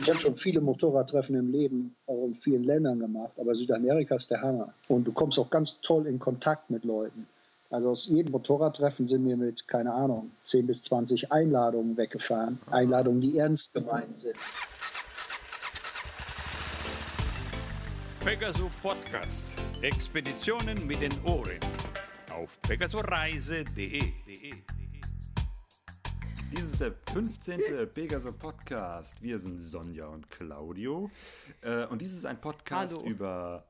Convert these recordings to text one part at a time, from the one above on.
Ich habe schon viele Motorradtreffen im Leben, auch in vielen Ländern gemacht, aber Südamerika ist der Hammer. Und du kommst auch ganz toll in Kontakt mit Leuten. Also aus jedem Motorradtreffen sind wir mit, keine Ahnung, 10 bis 20 Einladungen weggefahren. Einladungen, die ernst gemeint sind. Pegaso Podcast. Expeditionen mit den Ohren. Auf pegasoreise.de. Dies ist der 15. Pegaso Podcast. Wir sind Sonja und Claudio. Äh, und dies ist ein Podcast Hallo. über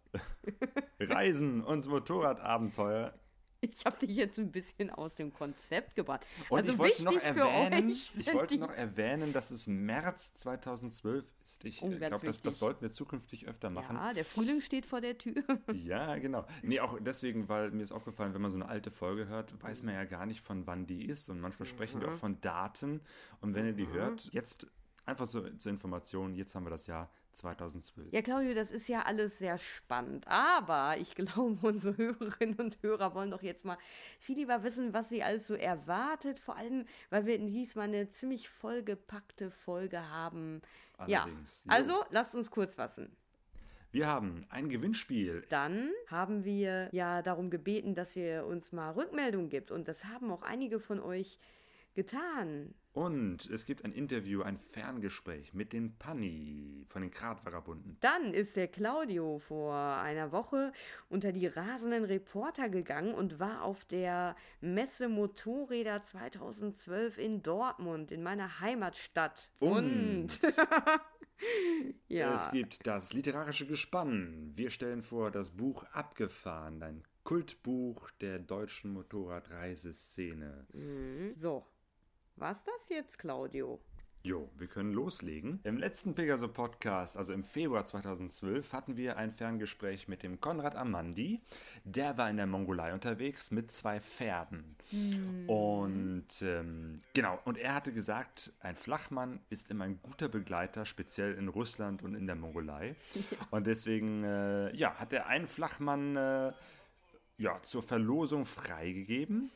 Reisen und Motorradabenteuer. Ich habe dich jetzt ein bisschen aus dem Konzept gebracht. Und also ich wollte noch erwähnen, ich wollte noch erwähnen, dass es März 2012 ist. Ich Oh, äh, glaube, das, das sollten wir zukünftig öfter machen. Ja, der Frühling steht vor der Tür. Ja, genau. Nee, auch deswegen, weil mir ist aufgefallen, wenn man so eine alte Folge hört, weiß man ja gar nicht, von wann die ist. Und manchmal sprechen wir auch von Daten. Und wenn ihr die hört, jetzt einfach so zur Information, jetzt haben wir das Jahr 2012. Ja, Claudio, das ist ja alles sehr spannend. Aber ich glaube, unsere Hörerinnen und Hörer wollen doch jetzt mal viel lieber wissen, was sie alles so erwartet. Vor allem, weil wir diesmal eine ziemlich vollgepackte Folge haben. Allerdings. Ja, Jo. also lasst uns kurz fassen. Wir haben ein Gewinnspiel. Dann haben wir ja darum gebeten, dass ihr uns mal Rückmeldung gibt. Und das haben auch einige von euch getan. Und es gibt ein Interview, ein Ferngespräch mit den Panni von den Kratvagabunden. Dann ist der Claudio vor einer Woche unter die rasenden Reporter gegangen und war auf der Messe Motorräder 2012 in Dortmund, in meiner Heimatstadt. Und ja, es gibt das literarische Gespann. Wir stellen vor das Buch Abgefahren, ein Kultbuch der deutschen Motorradreiseszene. so. Was das jetzt, Claudio? Jo, wir können loslegen. Im letzten Pegaso Podcast, also im Februar 2012, hatten wir ein Ferngespräch mit dem Konrad Amandi. Der war in der Mongolei unterwegs mit zwei Pferden. Und ähm, genau, und er hatte gesagt, ein Flachmann ist immer ein guter Begleiter, speziell in Russland und in der Mongolei. Und deswegen, äh, ja, hat er einen Flachmann äh, ja, zur Verlosung freigegeben.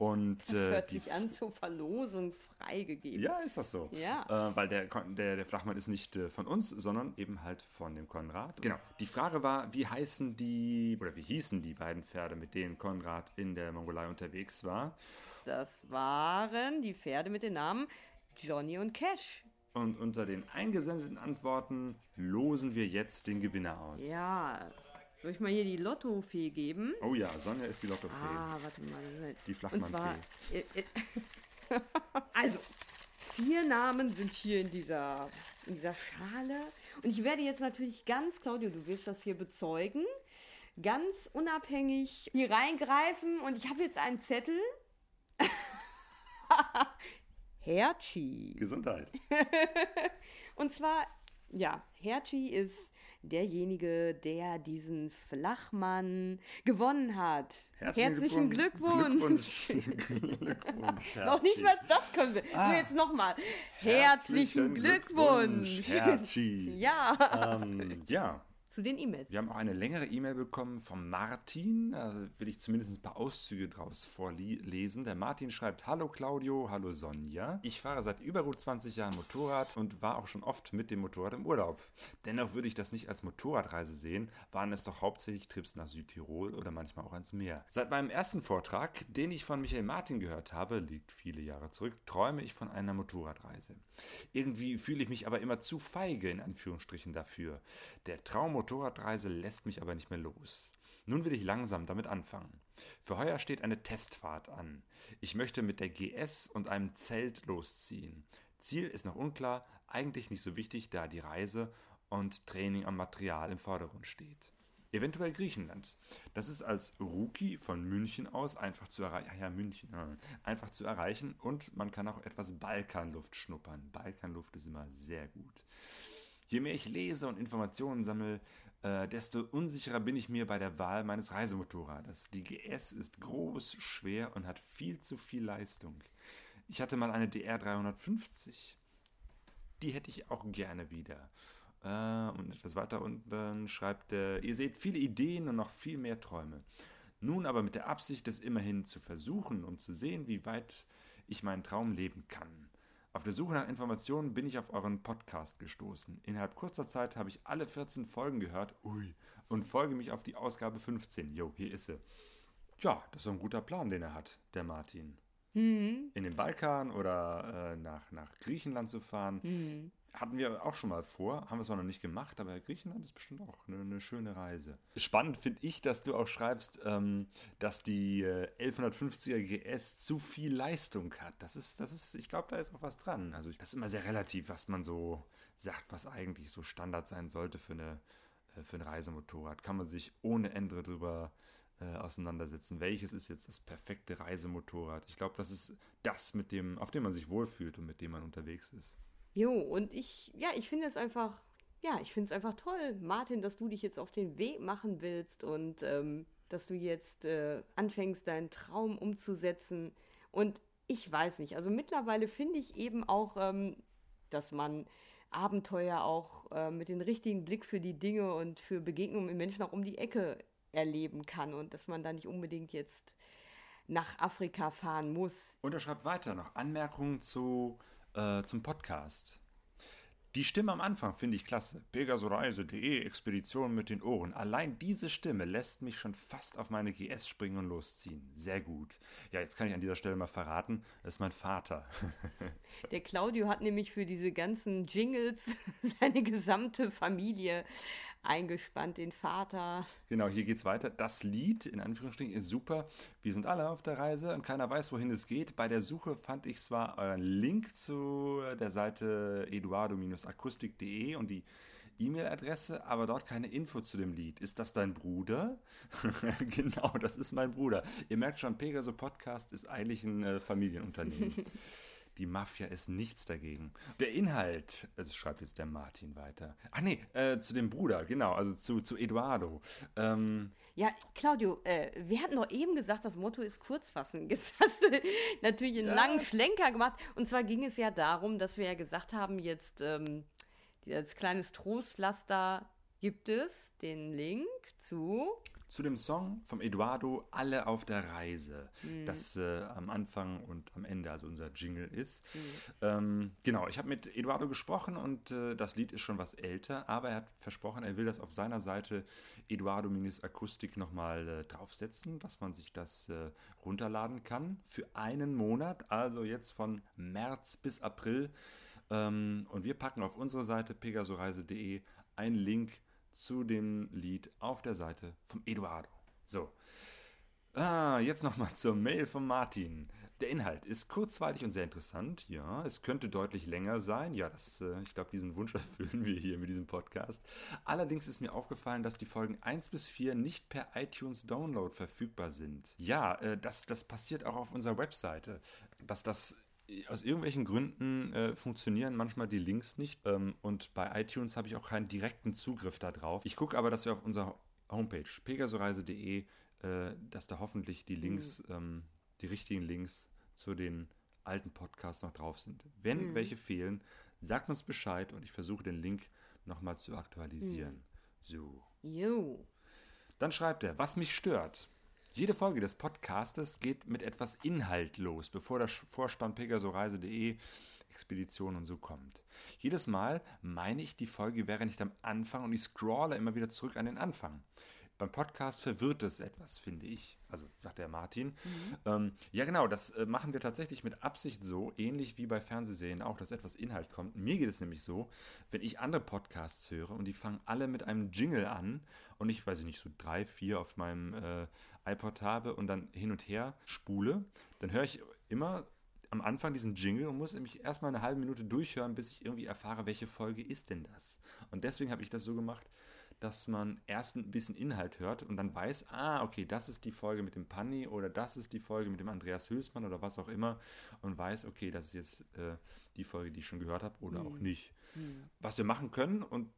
Und, Das äh, hört die sich an zur Verlosung freigegeben. ja, ist das so? Ja. Äh, weil der, der, der Flachmann ist nicht äh, von uns, sondern eben halt von dem Konrad. Genau. Die Frage war, wie heißen die, oder wie hießen die beiden Pferde, mit denen Konrad in der Mongolei unterwegs war? Das waren die Pferde mit den Namen Johnny und Cash. Und unter den eingesendeten Antworten losen wir jetzt den Gewinner aus. Ja, soll ich mal hier die Lottofee geben? Oh ja, Sonja ist die Lottofee. Ah, warte mal. Moment. Die Flachmann-Fee. also, vier Namen sind hier in dieser, in dieser Schale. Und ich werde jetzt natürlich ganz, Claudio, du wirst das hier bezeugen, ganz unabhängig hier reingreifen. Und ich habe jetzt einen Zettel. Herchi. Gesundheit. Und zwar, ja, Herchi ist derjenige, der diesen Flachmann gewonnen hat. Herzlichen Glückwunsch. Glückwunsch. Glückwunsch. Noch nicht mal das können wir. So, jetzt nochmal. Herzlichen Glückwunsch. Herzi. Ja, Ähm, ja, zu den E-Mails. wir haben auch eine längere E-Mail bekommen vom Martin. Da will ich zumindest ein paar Auszüge draus vorlesen. Der Martin schreibt: Hallo Claudio, hallo Sonja. Ich fahre seit über gut 20 Jahren Motorrad und war auch schon oft mit dem Motorrad im Urlaub. Dennoch würde ich das nicht als Motorradreise sehen, waren es doch hauptsächlich Trips nach Südtirol oder manchmal auch ans Meer. Seit meinem ersten Vortrag, den ich von Michael Martin gehört habe, liegt viele Jahre zurück, träume ich von einer Motorradreise. Irgendwie fühle ich mich aber immer zu feige, in Anführungsstrichen, dafür. Der Traum Motorradreise lässt mich aber nicht mehr los. Nun will ich langsam damit anfangen. Für heuer steht eine Testfahrt an. Ich möchte mit der GS und einem Zelt losziehen. Ziel ist noch unklar, eigentlich nicht so wichtig, da die Reise und Training am Material im Vordergrund steht. Eventuell Griechenland. Das ist als Rookie von München aus einfach zu erreichen. Ja, München. Ja. Einfach zu erreichen und man kann auch etwas Balkanluft schnuppern. Balkanluft ist immer sehr gut. Je mehr ich lese und Informationen sammle, äh, desto unsicherer bin ich mir bei der Wahl meines Reisemotorrades. Die GS ist groß, schwer und hat viel zu viel Leistung. Ich hatte mal eine DR 350. Die hätte ich auch gerne wieder. Äh, und etwas weiter unten schreibt er, ihr seht viele Ideen und noch viel mehr Träume. Nun aber mit der Absicht, es immerhin zu versuchen, um zu sehen, wie weit ich meinen Traum leben kann. Auf der Suche nach Informationen bin ich auf euren Podcast gestoßen. Innerhalb kurzer Zeit habe ich alle 14 Folgen gehört. Ui. Und folge mich auf die Ausgabe 15. Jo, hier ist sie. Tja, das ist so ein guter Plan, den er hat, der Martin. Mhm. In den Balkan oder äh, nach, nach Griechenland zu fahren. Mhm. Hatten wir auch schon mal vor, haben wir es zwar noch nicht gemacht, aber Griechenland ist bestimmt auch eine, eine schöne Reise. Spannend finde ich, dass du auch schreibst, ähm, dass die äh, 1150er GS zu viel Leistung hat. Das ist, das ist, ich glaube, da ist auch was dran. Also das ist immer sehr relativ, was man so sagt, was eigentlich so Standard sein sollte für, eine, äh, für ein Reisemotorrad. Kann man sich ohne Ende drüber äh, auseinandersetzen. Welches ist jetzt das perfekte Reisemotorrad? Ich glaube, das ist das, mit dem, auf dem man sich wohlfühlt und mit dem man unterwegs ist. Jo, und ich, ja, ich finde es einfach, ja, ich finde es einfach toll, Martin, dass du dich jetzt auf den Weg machen willst und ähm, dass du jetzt äh, anfängst, deinen Traum umzusetzen. Und ich weiß nicht, also mittlerweile finde ich eben auch, ähm, dass man Abenteuer auch äh, mit dem richtigen Blick für die Dinge und für Begegnungen mit Menschen auch um die Ecke erleben kann und dass man da nicht unbedingt jetzt nach Afrika fahren muss. Und er schreibt weiter noch Anmerkungen zu äh, zum Podcast. Die Stimme am Anfang finde ich klasse. Pegasoreise.de, Expedition mit den Ohren. Allein diese Stimme lässt mich schon fast auf meine GS springen und losziehen. Sehr gut. Ja, jetzt kann ich an dieser Stelle mal verraten, das ist mein Vater. Der Claudio hat nämlich für diese ganzen Jingles seine gesamte Familie eingespannt, den Vater. Genau, hier geht's weiter. Das Lied, in Anführungsstrichen, ist super. Wir sind alle auf der Reise und keiner weiß, wohin es geht. Bei der Suche fand ich zwar euren Link zu der Seite eduardo-akustik.de und die E-Mail-Adresse, aber dort keine Info zu dem Lied. Ist das dein Bruder? genau, das ist mein Bruder. Ihr merkt schon, Pegaso Podcast ist eigentlich ein äh, Familienunternehmen. Die Mafia ist nichts dagegen. Der Inhalt, das schreibt jetzt der Martin weiter. Ach nee, äh, zu dem Bruder, genau, also zu, zu Eduardo. Ähm, Ja, Claudio, äh, wir hatten doch eben gesagt, das Motto ist Kurzfassen. Jetzt hast du natürlich einen Das- langen Schlenker gemacht. Und zwar ging es ja darum, dass wir ja gesagt haben, jetzt ähm, als kleines Trostpflaster gibt es den Link zu. Zu dem Song vom Eduardo Alle auf der Reise, das äh, am Anfang und am Ende also unser Jingle ist. Ähm, genau, ich habe mit Eduardo gesprochen und äh, das Lied ist schon was älter, aber er hat versprochen, er will das auf seiner Seite Eduardo-Akustik nochmal äh, draufsetzen, dass man sich das äh, runterladen kann für einen Monat, also jetzt von März bis April. Ähm, und wir packen auf unsere Seite pegasoreise.de einen Link zu dem Lied auf der Seite vom Eduardo. So. Ah, jetzt nochmal zur Mail von Martin. Der Inhalt ist kurzweilig und sehr interessant. Ja, es könnte deutlich länger sein. Ja, das, äh, ich glaube, diesen Wunsch erfüllen wir hier mit diesem Podcast. Allerdings ist mir aufgefallen, dass die Folgen 1 bis 4 nicht per iTunes Download verfügbar sind. Ja, äh, das, das passiert auch auf unserer Webseite. Dass das aus irgendwelchen Gründen äh, funktionieren manchmal die Links nicht ähm, und bei iTunes habe ich auch keinen direkten Zugriff darauf. Ich gucke aber, dass wir auf unserer Homepage pegasoreise.de, äh, dass da hoffentlich die Links, ähm, die richtigen Links zu den alten Podcasts noch drauf sind. Wenn welche fehlen, sagt uns Bescheid und ich versuche den Link nochmal zu aktualisieren. So. Jo. Dann schreibt er, was mich stört. Jede Folge des Podcastes geht mit etwas Inhalt los, bevor der Vorspann pegasoreise.de Expedition und so kommt. Jedes Mal meine ich, die Folge wäre nicht am Anfang und ich scrolle immer wieder zurück an den Anfang. Beim Podcast verwirrt es etwas, finde ich. Also sagt der Martin. Ähm, ja, genau, das äh, machen wir tatsächlich mit Absicht so, ähnlich wie bei Fernsehserien auch, dass etwas Inhalt kommt. Mir geht es nämlich so, wenn ich andere Podcasts höre und die fangen alle mit einem Jingle an und ich, weiß ich nicht, so drei, vier auf meinem äh, iPod habe und dann hin und her spule, dann höre ich immer am Anfang diesen Jingle und muss nämlich erstmal eine halbe Minute durchhören, bis ich irgendwie erfahre, welche Folge ist denn das. Und deswegen habe ich das so gemacht, dass man erst ein bisschen Inhalt hört und dann weiß, ah, okay, das ist die Folge mit dem Panni oder das ist die Folge mit dem Andreas Hülsmann oder was auch immer und weiß, okay, das ist jetzt äh, die Folge, die ich schon gehört habe oder auch nicht. Was wir machen können, und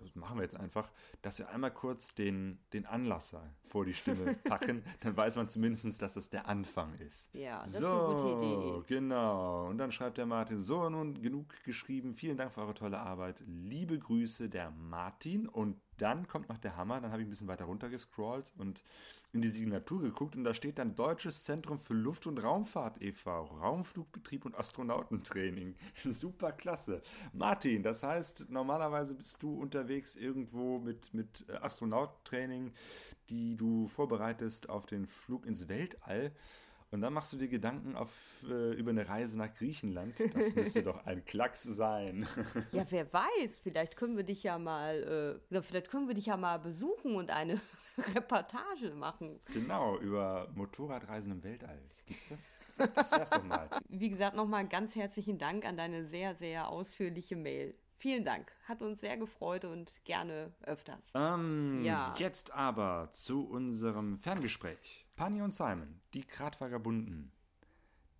das machen wir jetzt einfach, dass wir einmal kurz den, den Anlasser vor die Stimme packen, dann weiß man zumindest, dass das der Anfang ist. Ja, das ist so, eine gute Idee. Genau. Und dann schreibt der Martin, so nun genug geschrieben. Vielen Dank für eure tolle Arbeit. Liebe Grüße, der Martin. Und dann kommt noch der Hammer, dann habe ich ein bisschen weiter runter gescrollt und in die Signatur geguckt und da steht dann Deutsches Zentrum für Luft- und Raumfahrt e.V., Raumflugbetrieb und Astronautentraining. Super klasse. Martin, das heißt, normalerweise bist du unterwegs irgendwo mit, mit äh, Astronautentraining, die du vorbereitest auf den Flug ins Weltall. Und dann machst du dir Gedanken auf, äh, über eine Reise nach Griechenland. Das müsste doch ein Klacks sein. Ja, wer weiß, vielleicht können wir dich ja mal, äh, vielleicht können wir dich ja mal besuchen und eine Reportage machen. Genau, über Motorradreisen im Weltall. Gibt's das? Das wär's doch mal. Wie gesagt, nochmal ganz herzlichen Dank an deine sehr, sehr ausführliche Mail. Vielen Dank. Hat uns sehr gefreut und gerne öfters. Ähm, Ja. Jetzt aber zu unserem Ferngespräch. Pani und Simon, die Kratvagabunden,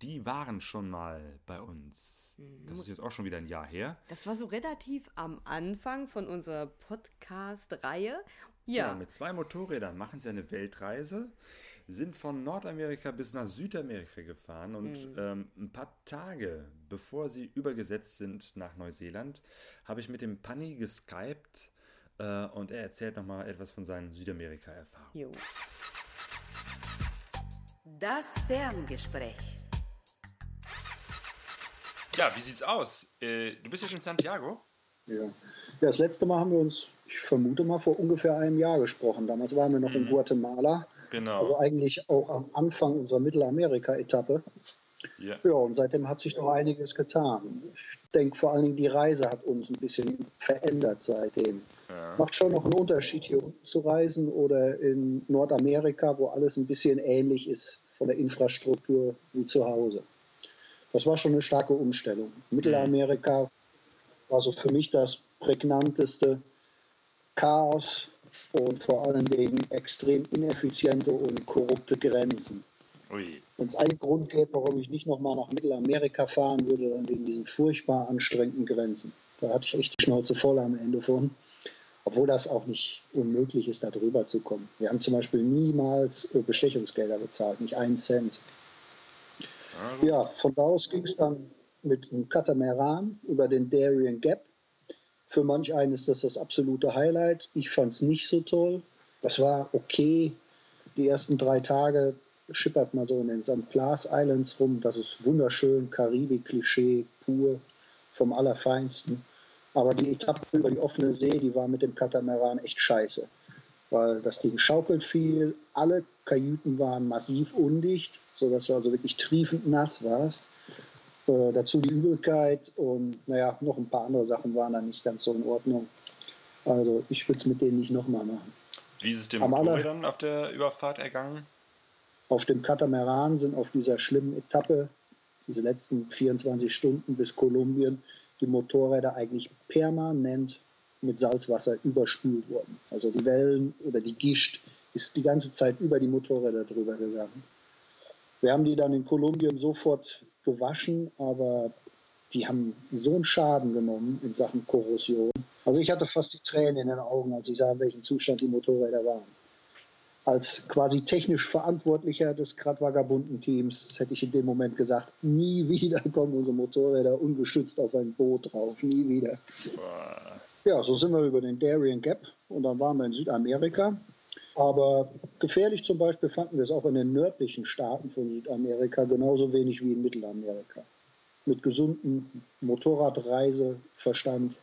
die waren schon mal bei uns. Das ist jetzt auch schon wieder ein Jahr her. Das war so relativ am Anfang von unserer Podcast-Reihe. Ja, Ja, mit zwei Motorrädern machen sie eine Weltreise, sind von Nordamerika bis nach Südamerika gefahren und ähm, ein paar Tage bevor sie übergesetzt sind nach Neuseeland, habe ich mit dem Panni geskypt äh, und er erzählt nochmal etwas von seinen Südamerika-Erfahrungen. jo. Das Ferngespräch. Ja, wie sieht's aus? Äh, du bist jetzt in Santiago? Ja. ja, das letzte Mal haben wir uns, ich vermute mal, vor ungefähr einem Jahr gesprochen. Damals waren wir noch in Guatemala. Genau. Also eigentlich auch am Anfang unserer Mittelamerika-Etappe. Ja. Ja, und seitdem hat sich noch einiges getan. Ich denke, vor allen Dingen die Reise hat uns ein bisschen verändert seitdem. Ja. Macht schon noch einen Unterschied, hier unten zu reisen oder in Nordamerika, wo alles ein bisschen ähnlich ist von der Infrastruktur wie zu Hause. Das war schon eine starke Umstellung. Mittelamerika war so für mich das prägnanteste Chaos und vor allen Dingen extrem ineffiziente und korrupte Grenzen. Wenn es einen Grund gäbe, warum ich nicht nochmal nach Mittelamerika fahren würde, dann wegen diesen furchtbar anstrengenden Grenzen. Da hatte ich echt die Schnauze voll am Ende von. Obwohl das auch nicht unmöglich ist, da drüber zu kommen. Wir haben zum Beispiel niemals äh, Bestechungsgelder bezahlt, nicht einen Cent. Ja, von da aus ging es dann mit einem Katamaran über den Darien Gap. Für manch einen ist das das absolute Highlight. Ich fand es nicht so toll. Das war okay. Die ersten drei Tage schippert man so in den St. Blas Islands rum. Das ist wunderschön, Karibik-Klischee pur, vom Allerfeinsten. Aber die Etappe über die offene See, die war mit dem Katamaran echt scheiße. Weil das Ding schaukelt viel, alle Kajüten waren massiv undicht, sodass du also wirklich triefend nass warst. Äh, dazu die Übelkeit und naja, noch ein paar andere Sachen waren da nicht ganz so in Ordnung. Also ich würde es mit denen nicht nochmal machen. Wie ist es Am aller- Motorrädern auf der Überfahrt ergangen? Auf dem Katamaran sind auf dieser schlimmen Etappe, diese letzten 24 Stunden bis Kolumbien, die Motorräder eigentlich permanent mit Salzwasser überspült worden. Also die Wellen oder die Gischt ist die ganze Zeit über die Motorräder drüber gegangen. Wir haben die dann in Kolumbien sofort gewaschen, aber die haben so einen Schaden genommen in Sachen Korrosion. Also ich hatte fast die Tränen in den Augen, als ich sah, in welchem Zustand die Motorräder waren als quasi technisch Verantwortlicher des Grad-Vagabunden-Teams hätte ich in dem Moment gesagt, nie wieder kommen unsere Motorräder ungeschützt auf ein Boot drauf, nie wieder. Ja, so sind wir über den Darien Gap und dann waren wir in Südamerika. Aber gefährlich zum Beispiel fanden wir es auch in den nördlichen Staaten von Südamerika genauso wenig wie in Mittelamerika. Mit gesundem Motorradreiseverstand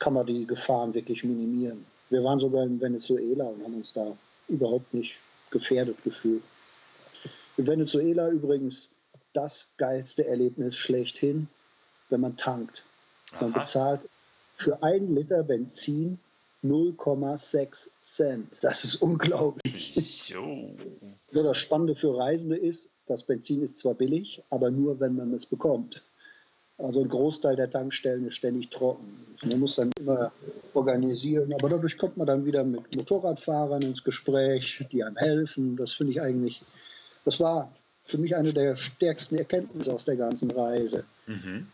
kann man die Gefahren wirklich minimieren. Wir waren sogar in Venezuela und haben uns da überhaupt nicht gefährdet gefühlt. In Venezuela übrigens das geilste Erlebnis schlechthin, wenn man tankt. Man Aha. bezahlt für einen Liter Benzin 0,6 Cent. Das ist unglaublich. Ja, das Spannende für Reisende ist, das Benzin ist zwar billig, aber nur, wenn man es bekommt. Also ein Großteil der Tankstellen ist ständig trocken. Man muss dann immer organisieren, aber dadurch kommt man dann wieder mit Motorradfahrern ins Gespräch, die einem helfen. Das finde ich eigentlich, das war für mich eine der stärksten Erkenntnisse aus der ganzen Reise. Mhm.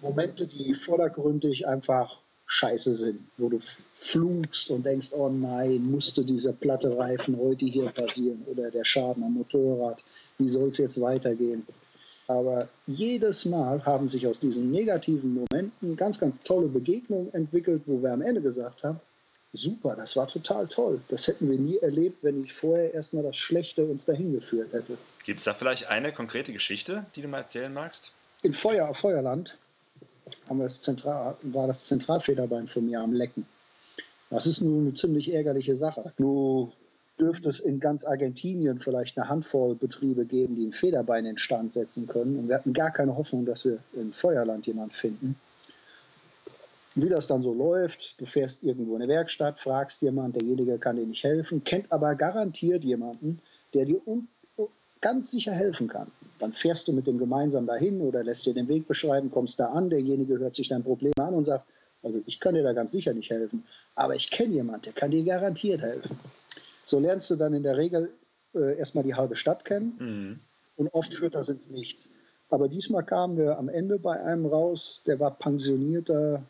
Momente, die vordergründig einfach scheiße sind, wo du flugst und denkst, oh nein, musste dieser platte Reifen heute hier passieren oder der Schaden am Motorrad, wie soll es jetzt weitergehen? Aber jedes Mal haben sich aus diesen negativen Momenten ganz, ganz tolle Begegnungen entwickelt, wo wir am Ende gesagt haben, super, das war total toll. Das hätten wir nie erlebt, wenn ich vorher erstmal das Schlechte uns dahin geführt hätte. Gibt es da vielleicht eine konkrete Geschichte, die du mal erzählen magst? In Feuer, Feuerland haben wir das Zentral, war das Zentralfederbein von mir am Lecken. Das ist nun eine ziemlich ärgerliche Sache. Du dürfte es in ganz Argentinien vielleicht eine Handvoll Betriebe geben, die ein Federbein instand setzen können. Und wir hatten gar keine Hoffnung, dass wir in Feuerland jemanden finden. Wie das dann so läuft, du fährst irgendwo in eine Werkstatt, fragst jemanden, derjenige kann dir nicht helfen, kennt aber garantiert jemanden, der dir ganz sicher helfen kann. Dann fährst du mit dem gemeinsam dahin oder lässt dir den Weg beschreiben, kommst da an, derjenige hört sich dein Problem an und sagt, also ich kann dir da ganz sicher nicht helfen, aber ich kenne jemanden, der kann dir garantiert helfen. So lernst du dann in der Regel äh, erstmal die halbe Stadt kennen mhm. und oft führt das ins Nichts. Aber diesmal kamen wir am Ende bei einem raus, der war pensionierter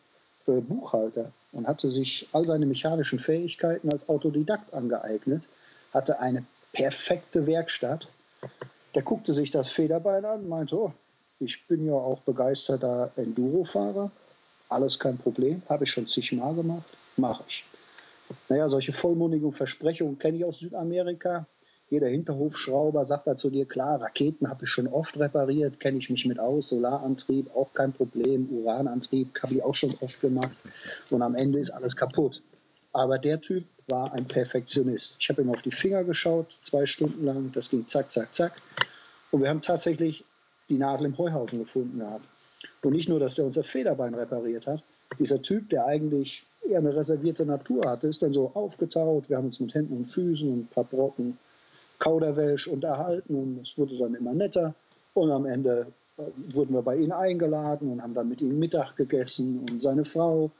äh, Buchhalter und hatte sich all seine mechanischen Fähigkeiten als Autodidakt angeeignet, hatte eine perfekte Werkstatt. Der guckte sich das Federbein an meinte, oh, ich bin ja auch begeisterter Enduro-Fahrer. Alles kein Problem, habe ich schon zigmal gemacht, mache ich. Naja, solche vollmundigen Versprechungen kenne ich aus Südamerika. Jeder Hinterhofschrauber sagt da zu dir, klar, Raketen habe ich schon oft repariert, kenne ich mich mit aus, Solarantrieb auch kein Problem, Uranantrieb habe ich auch schon oft gemacht und am Ende ist alles kaputt. Aber der Typ war ein Perfektionist. Ich habe ihm auf die Finger geschaut, zwei Stunden lang, das ging zack, zack, zack. Und wir haben tatsächlich die Nadel im Heuhaufen gefunden gehabt. Und nicht nur, dass der unser Federbein repariert hat, dieser Typ, der eigentlich eher eine reservierte Natur hatte, ist dann so aufgetaut. Wir haben uns mit Händen und Füßen und ein paar Brocken Kauderwelsch unterhalten und es wurde dann immer netter. Und am Ende äh, wurden wir bei ihnen eingeladen und haben dann mit ihnen Mittag gegessen und seine Frau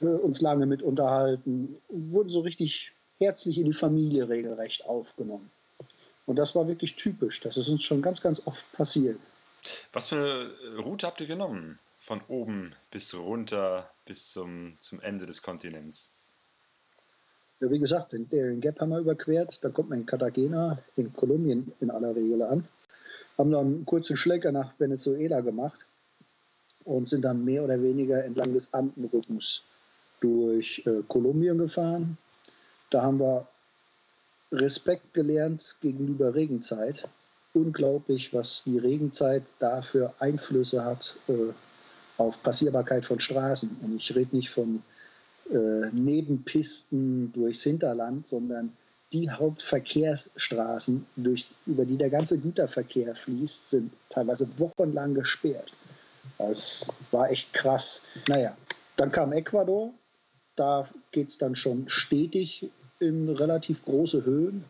uns lange mit unterhalten. Wurden so richtig herzlich in die Familie regelrecht aufgenommen. Und das war wirklich typisch. Das ist uns schon ganz, ganz oft passiert. Was für eine Route habt ihr genommen? Von oben bis runter bis zum, zum Ende des Kontinents? Ja, wie gesagt, den Darien Gap haben wir überquert. Da kommt man in Cartagena in Kolumbien in aller Regel an. Haben dann einen kurzen Schlenker nach Venezuela gemacht und sind dann mehr oder weniger entlang des Andenrückens durch äh, Kolumbien gefahren. Da haben wir Respekt gelernt gegenüber Regenzeit. Unglaublich, was die Regenzeit da für Einflüsse hat äh, auf Passierbarkeit von Straßen. Und ich rede nicht von äh, Nebenpisten durchs Hinterland, sondern die Hauptverkehrsstraßen, durch, über die der ganze Güterverkehr fließt, sind teilweise wochenlang gesperrt. Das war echt krass. Naja, dann kam Ecuador. Da geht es dann schon stetig in relativ große Höhen.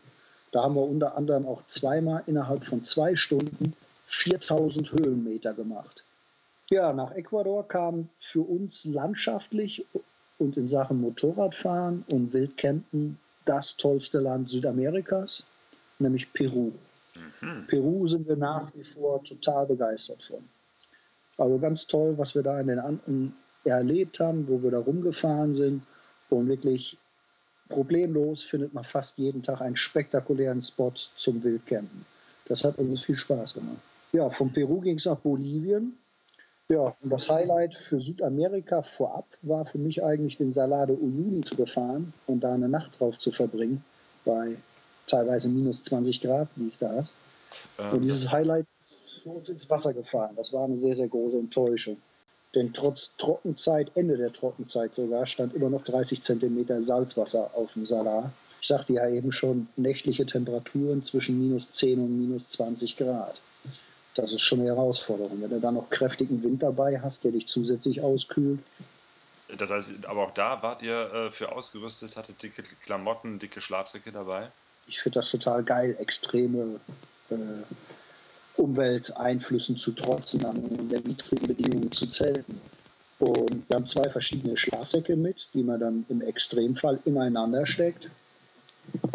Da haben wir unter anderem auch zweimal innerhalb von zwei Stunden 4000 Höhenmeter gemacht. Ja, nach Ecuador kam für uns landschaftlich und in Sachen Motorradfahren und Wildcampen das tollste Land Südamerikas, nämlich Peru. Mhm. Peru sind wir nach wie vor total begeistert von. Also ganz toll, was wir da in den Anden erlebt haben, wo wir da rumgefahren sind und wirklich problemlos findet man fast jeden Tag einen spektakulären Spot zum Wildcampen. Das hat uns viel Spaß gemacht. Ja, von Peru ging es nach Bolivien ja, und das Highlight für Südamerika vorab war für mich eigentlich, den Salado Uyuni zu befahren und da eine Nacht drauf zu verbringen, bei teilweise minus 20 Grad, wie es da hat. Ähm, und dieses Highlight ist für uns ins Wasser gefallen. Das war eine sehr, sehr große Enttäuschung. Denn trotz Trockenzeit, Ende der Trockenzeit sogar, stand immer noch 30 Zentimeter Salzwasser auf dem Salar. Ich sagte ja eben schon, nächtliche Temperaturen zwischen minus 10 und minus 20 Grad das ist schon eine Herausforderung. Wenn du da noch kräftigen Wind dabei hast, der dich zusätzlich auskühlt. Das heißt, aber auch da wart ihr äh, für ausgerüstet, hattet dicke Klamotten, dicke Schlafsäcke dabei? Ich finde das total geil, extreme äh, Umwelteinflüssen zu trotzen, an der niedrigen Bedingungen zu zelten. Und wir haben zwei verschiedene Schlafsäcke mit, die man dann im Extremfall ineinander steckt.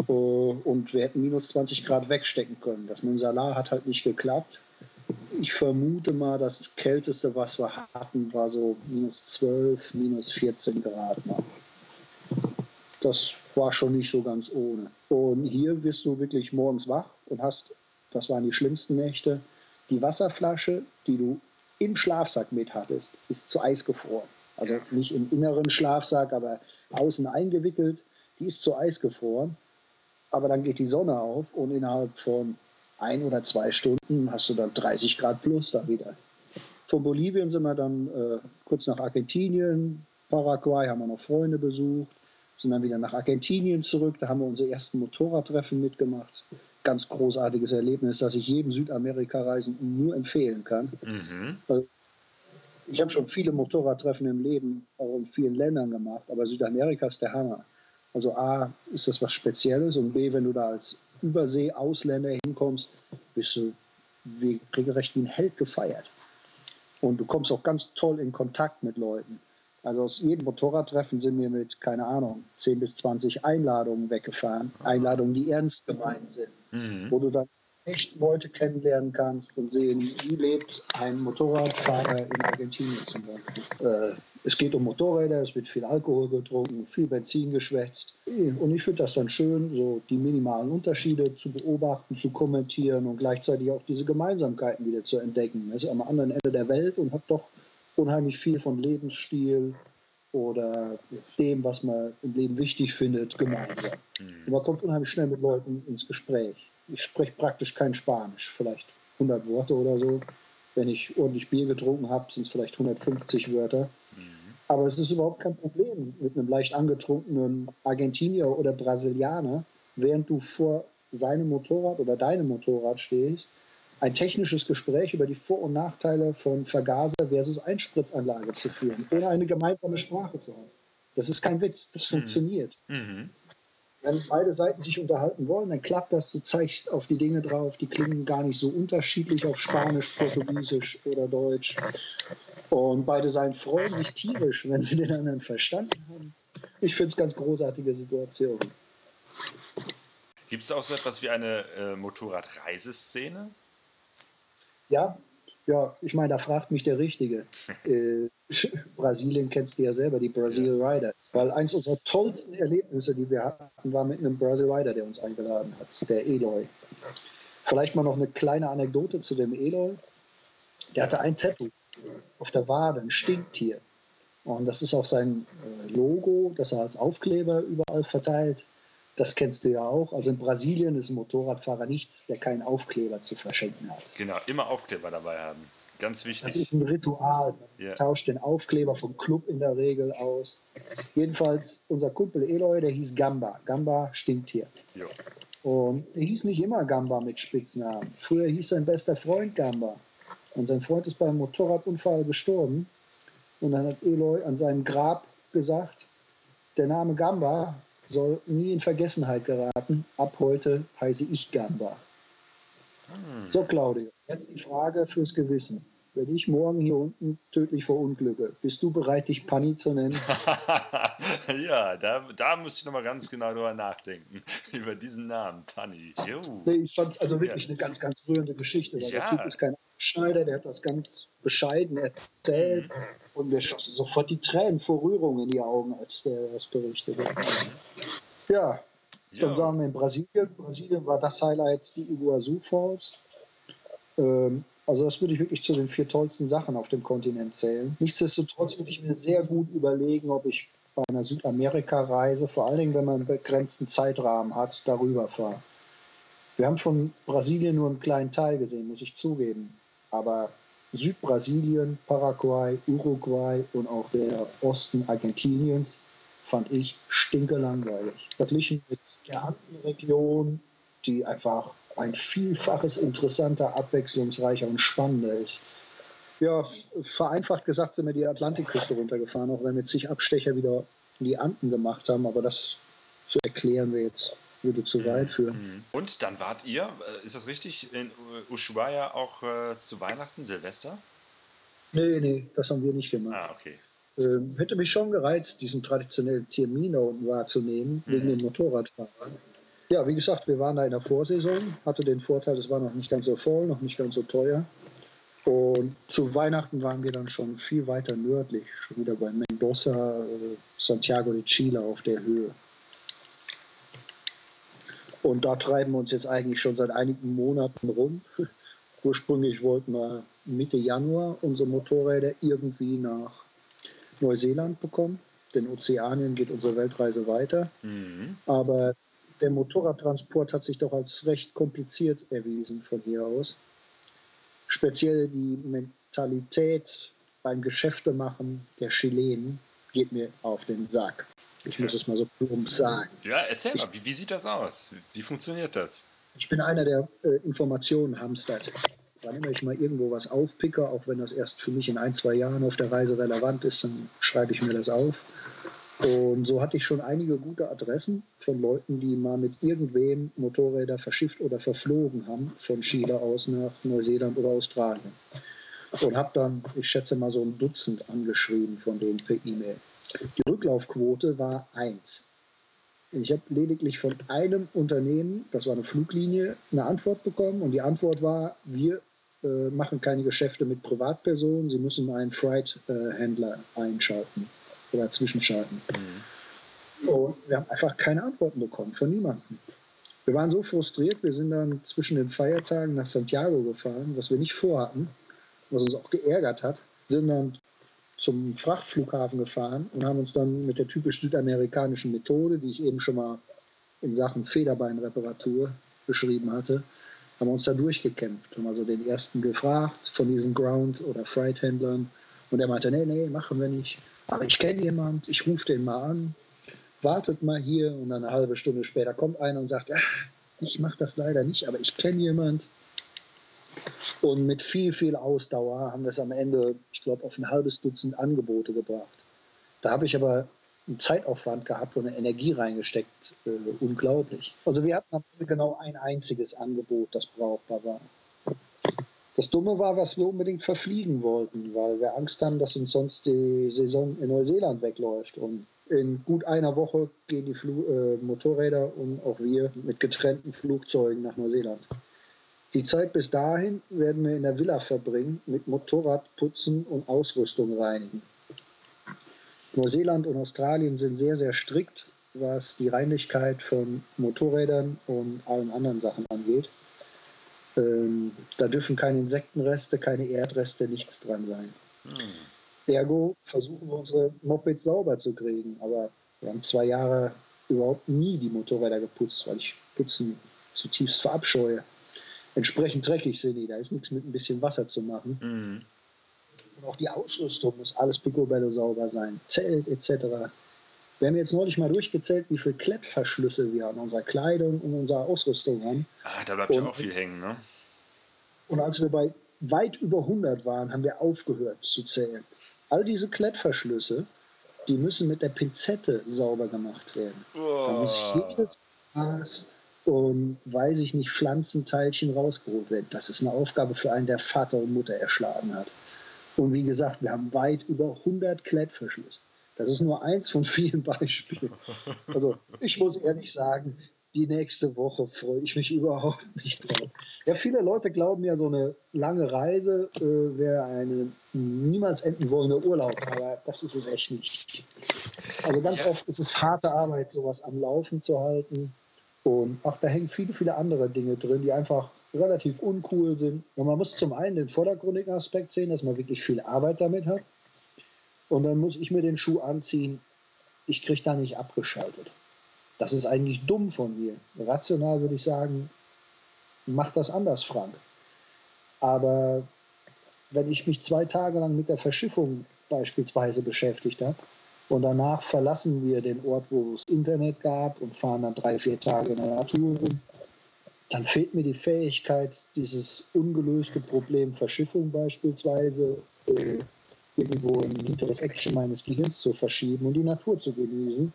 Äh, und wir hätten minus 20 Grad wegstecken können. Das mit hat halt nicht geklappt ich vermute mal, das kälteste, was wir hatten, war so minus 12, minus 14 Grad. Das war schon nicht so ganz ohne. Und hier wirst du wirklich morgens wach und hast, das waren die schlimmsten Nächte, die Wasserflasche, die du im Schlafsack mit hattest, ist zu Eis gefroren. Also nicht im inneren Schlafsack, aber außen eingewickelt. Die ist zu Eis gefroren. Aber dann geht die Sonne auf und innerhalb von ein oder zwei Stunden hast du dann 30 Grad plus da wieder. Von Bolivien sind wir dann äh, kurz nach Argentinien, Paraguay haben wir noch Freunde besucht, sind dann wieder nach Argentinien zurück. Da haben wir unsere ersten Motorradtreffen mitgemacht. Ganz großartiges Erlebnis, das ich jedem Südamerika-Reisenden nur empfehlen kann. Mhm. Ich habe schon viele Motorradtreffen im Leben, auch in vielen Ländern gemacht, aber Südamerika ist der Hammer. Also A, ist das was Spezielles und B, wenn du da als Übersee-Ausländer hinkommst, bist du wie, regelrecht wie ein Held gefeiert. Und du kommst auch ganz toll in Kontakt mit Leuten. Also aus jedem Motorradtreffen sind wir mit, keine Ahnung, 10 bis 20 Einladungen weggefahren. Einladungen, die ernst gemeint sind. Mhm. Wo du dann echt Leute kennenlernen kannst und sehen, wie lebt ein Motorradfahrer in Argentinien zum Beispiel. Äh, es geht um Motorräder, es wird viel Alkohol getrunken, viel Benzin geschwätzt. Und ich finde das dann schön, so die minimalen Unterschiede zu beobachten, zu kommentieren und gleichzeitig auch diese Gemeinsamkeiten wieder zu entdecken. Es ist am anderen Ende der Welt und hat doch unheimlich viel von Lebensstil oder dem, was man im Leben wichtig findet, gemeinsam. Und man kommt unheimlich schnell mit Leuten ins Gespräch. Ich spreche praktisch kein Spanisch, vielleicht 100 Worte oder so. Wenn ich ordentlich Bier getrunken habe, sind es vielleicht 150 Wörter. Aber es ist überhaupt kein Problem mit einem leicht angetrunkenen Argentinier oder Brasilianer, während du vor seinem Motorrad oder deinem Motorrad stehst, ein technisches Gespräch über die Vor- und Nachteile von Vergaser versus Einspritzanlage zu führen, ohne eine gemeinsame Sprache zu haben. Das ist kein Witz, das funktioniert. Mhm. Wenn beide Seiten sich unterhalten wollen, dann klappt das, du zeigst auf die Dinge drauf, die klingen gar nicht so unterschiedlich auf Spanisch, Portugiesisch oder Deutsch. Und beide Seiten freuen sich tierisch, wenn sie den anderen verstanden haben. Ich finde es ganz großartige Situation. Gibt es auch so etwas wie eine äh, Motorradreiseszene? Ja, ja, ich meine, da fragt mich der Richtige. äh, Brasilien kennst du ja selber, die Brazil Riders. Weil eins unserer tollsten Erlebnisse, die wir hatten, war mit einem Brazil Rider, der uns eingeladen hat, der Eloy. Vielleicht mal noch eine kleine Anekdote zu dem Eloy. Der hatte ein Tattoo auf der Wade, ein Stinktier. Und das ist auch sein äh, Logo, das er als Aufkleber überall verteilt. Das kennst du ja auch. Also in Brasilien ist ein Motorradfahrer nichts, der keinen Aufkleber zu verschenken hat. Genau, immer Aufkleber dabei haben. Ganz wichtig. Das ist ein Ritual. Man Ja. tauscht den Aufkleber vom Club in der Regel aus. Jedenfalls, unser Kumpel Eloy, der hieß Gamba. Gamba Stinktier. Jo. Und er hieß nicht immer Gamba mit Spitznamen. Früher hieß sein bester Freund Gamba. Und sein Freund ist beim Motorradunfall gestorben. Und dann hat Eloy an seinem Grab gesagt, der Name Gamba soll nie in Vergessenheit geraten. Ab heute heiße ich Gamba. So, Claudio, jetzt die Frage fürs Gewissen. Wenn ich morgen hier unten tödlich verunglücke, bist du bereit, dich Panni zu nennen? ja, da, da muss ich nochmal ganz genau drüber nachdenken. Über diesen Namen, Panni. Nee, ich fand es also wirklich eine ganz, ganz rührende Geschichte. Weil Ja. Der Typ ist kein Abschneider, der hat das ganz bescheiden erzählt. Und mir schossen sofort die Tränen vor Rührung in die Augen, als der das berichtet hat. Ja, dann waren wir in Brasilien. Brasilien war das Highlight, die Iguazu Falls. Ähm, also das würde ich wirklich zu den vier tollsten Sachen auf dem Kontinent zählen. Nichtsdestotrotz würde ich mir sehr gut überlegen, ob ich bei einer Südamerika-Reise, vor allen Dingen, wenn man einen begrenzten Zeitrahmen hat, darüber fahre. Wir haben von Brasilien nur einen kleinen Teil gesehen, muss ich zugeben. Aber Südbrasilien, Paraguay, Uruguay und auch der Osten Argentiniens fand ich stinkelangweilig. Verglichen mit der Andenregion, die einfach ein Vielfaches interessanter, abwechslungsreicher und spannender ist. Ja, vereinfacht gesagt sind wir die Atlantikküste runtergefahren, auch wenn wir zig Abstecher wieder in die Anden gemacht haben. Aber das zu erklären wir jetzt, würde zu weit führen. Mhm. Und dann wart ihr, äh, ist das richtig, in Ushuaia auch äh, zu Weihnachten, Silvester? Nee, nee, das haben wir nicht gemacht. Ah, okay. Ähm, hätte mich schon gereizt, diesen traditionellen Termin da unten wahrzunehmen, wegen den Motorradfahrern. Ja, wie gesagt, wir waren da in der Vorsaison, hatte den Vorteil, es war noch nicht ganz so voll, noch nicht ganz so teuer. Und zu Weihnachten waren wir dann schon viel weiter nördlich, schon wieder bei Mendoza, äh, Santiago de Chile auf der Höhe. Und da treiben wir uns jetzt eigentlich schon seit einigen Monaten rum. Ursprünglich wollten wir Mitte Januar unsere Motorräder irgendwie nach Neuseeland bekommen. Den Ozeanien geht unsere Weltreise weiter. Mhm. Aber der Motorradtransport hat sich doch als recht kompliziert erwiesen von hier aus. Speziell die Mentalität beim Geschäftemachen der Chilenen geht mir auf den Sack. Ich muss es mal so plump sagen. Ja, erzähl mal, wie, wie, sieht das aus? Wie funktioniert das? Ich bin einer, der äh, Informationen hamstert. Wann immer ich mal irgendwo was aufpicke, auch wenn das erst für mich in ein, zwei Jahren auf der Reise relevant ist, dann schreibe ich mir das auf. Und so hatte ich schon einige gute Adressen von Leuten, die mal mit irgendwem Motorräder verschifft oder verflogen haben, von Chile aus nach Neuseeland oder Australien. Und habe dann, ich schätze mal, so ein Dutzend angeschrieben von denen per E-Mail. Die Rücklaufquote war 1. Ich habe lediglich von einem Unternehmen, das war eine Fluglinie, eine Antwort bekommen. Und die Antwort war, wir äh, machen keine Geschäfte mit Privatpersonen, sie müssen einen Freight-Händler einschalten oder zwischenschalten. Mhm. Und wir haben einfach keine Antworten bekommen von niemandem. Wir waren so frustriert, wir sind dann zwischen den Feiertagen nach Santiago gefahren, was wir nicht vorhatten, was uns auch geärgert hat, sind dann zum Frachtflughafen gefahren und haben uns dann mit der typisch südamerikanischen Methode, die ich eben schon mal in Sachen Federbeinreparatur beschrieben hatte, haben uns da durchgekämpft. Haben also den ersten gefragt von diesen Ground- oder Freight-Händlern und er meinte, nee, nee, machen wir nicht. Aber ich kenne jemand, ich rufe den mal an, wartet mal hier und dann eine halbe Stunde später kommt einer und sagt, ja, ich mache das leider nicht, aber ich kenne jemand. Und mit viel, viel Ausdauer haben wir es am Ende, ich glaube, auf ein halbes Dutzend Angebote gebracht. Da habe ich aber einen Zeitaufwand gehabt und eine Energie reingesteckt, äh, unglaublich. Also wir hatten am Ende genau ein einziges Angebot, das brauchbar war. Das Dumme war, was wir unbedingt verfliegen wollten, weil wir Angst haben, dass uns sonst die Saison in Neuseeland wegläuft. Und in gut einer Woche gehen die Flu äh, Motorräder und auch wir mit getrennten Flugzeugen nach Neuseeland. Die Zeit bis dahin werden wir in der Villa verbringen, mit Motorrad putzen und Ausrüstung reinigen. Neuseeland und Australien sind sehr, sehr strikt, was die Reinlichkeit von Motorrädern und allen anderen Sachen angeht. Ähm, da dürfen keine Insektenreste, keine Erdreste, nichts dran sein. Hm. Ergo versuchen wir unsere Mopeds sauber zu kriegen. Aber wir haben zwei Jahre überhaupt nie die Motorräder geputzt, weil ich Putzen zutiefst verabscheue. Entsprechend dreckig sind die, da ist nichts mit ein bisschen Wasser zu machen. Mhm. Und auch die Ausrüstung muss alles picobello sauber sein. Zelt etc. Wir haben jetzt neulich mal durchgezählt, wie viele Klettverschlüsse wir an unserer Kleidung und unserer Ausrüstung haben. Ah, da bleibt und, ja auch viel hängen, ne? Und als wir bei weit über 100 waren, haben wir aufgehört zu zählen. All diese Klettverschlüsse, die müssen mit der Pinzette sauber gemacht werden. Oh. Da muss jedes Glas und, weiß ich nicht, Pflanzenteilchen rausgeholt werden. Das ist eine Aufgabe für einen, der Vater und Mutter erschlagen hat. Und wie gesagt, wir haben weit über 100 Klettverschlüsse. Das ist nur eins von vielen Beispielen. Also ich muss ehrlich sagen, die nächste Woche freue ich mich überhaupt nicht drauf. Ja, viele Leute glauben ja, so eine lange Reise äh, wäre eine niemals enden wollende Urlaub, aber das ist es echt nicht. Also ganz ja. oft ist es harte Arbeit, sowas am Laufen zu halten. Und auch da hängen viele, viele andere Dinge drin, die einfach relativ uncool sind. Und man muss zum einen den vordergründigen Aspekt sehen, dass man wirklich viel Arbeit damit hat. Und dann muss ich mir den Schuh anziehen. Ich kriege da nicht abgeschaltet. Das ist eigentlich dumm von mir. Rational würde ich sagen, mach das anders, Frank. Aber wenn ich mich zwei Tage lang mit der Verschiffung beispielsweise beschäftigt habe und danach verlassen wir den Ort, wo es Internet gab und fahren dann drei, vier Tage in der Natur rum, dann fehlt mir die Fähigkeit, dieses ungelöste Problem Verschiffung beispielsweise äh, irgendwo in hinteres Eckchen meines Gehirns zu verschieben und die Natur zu genießen.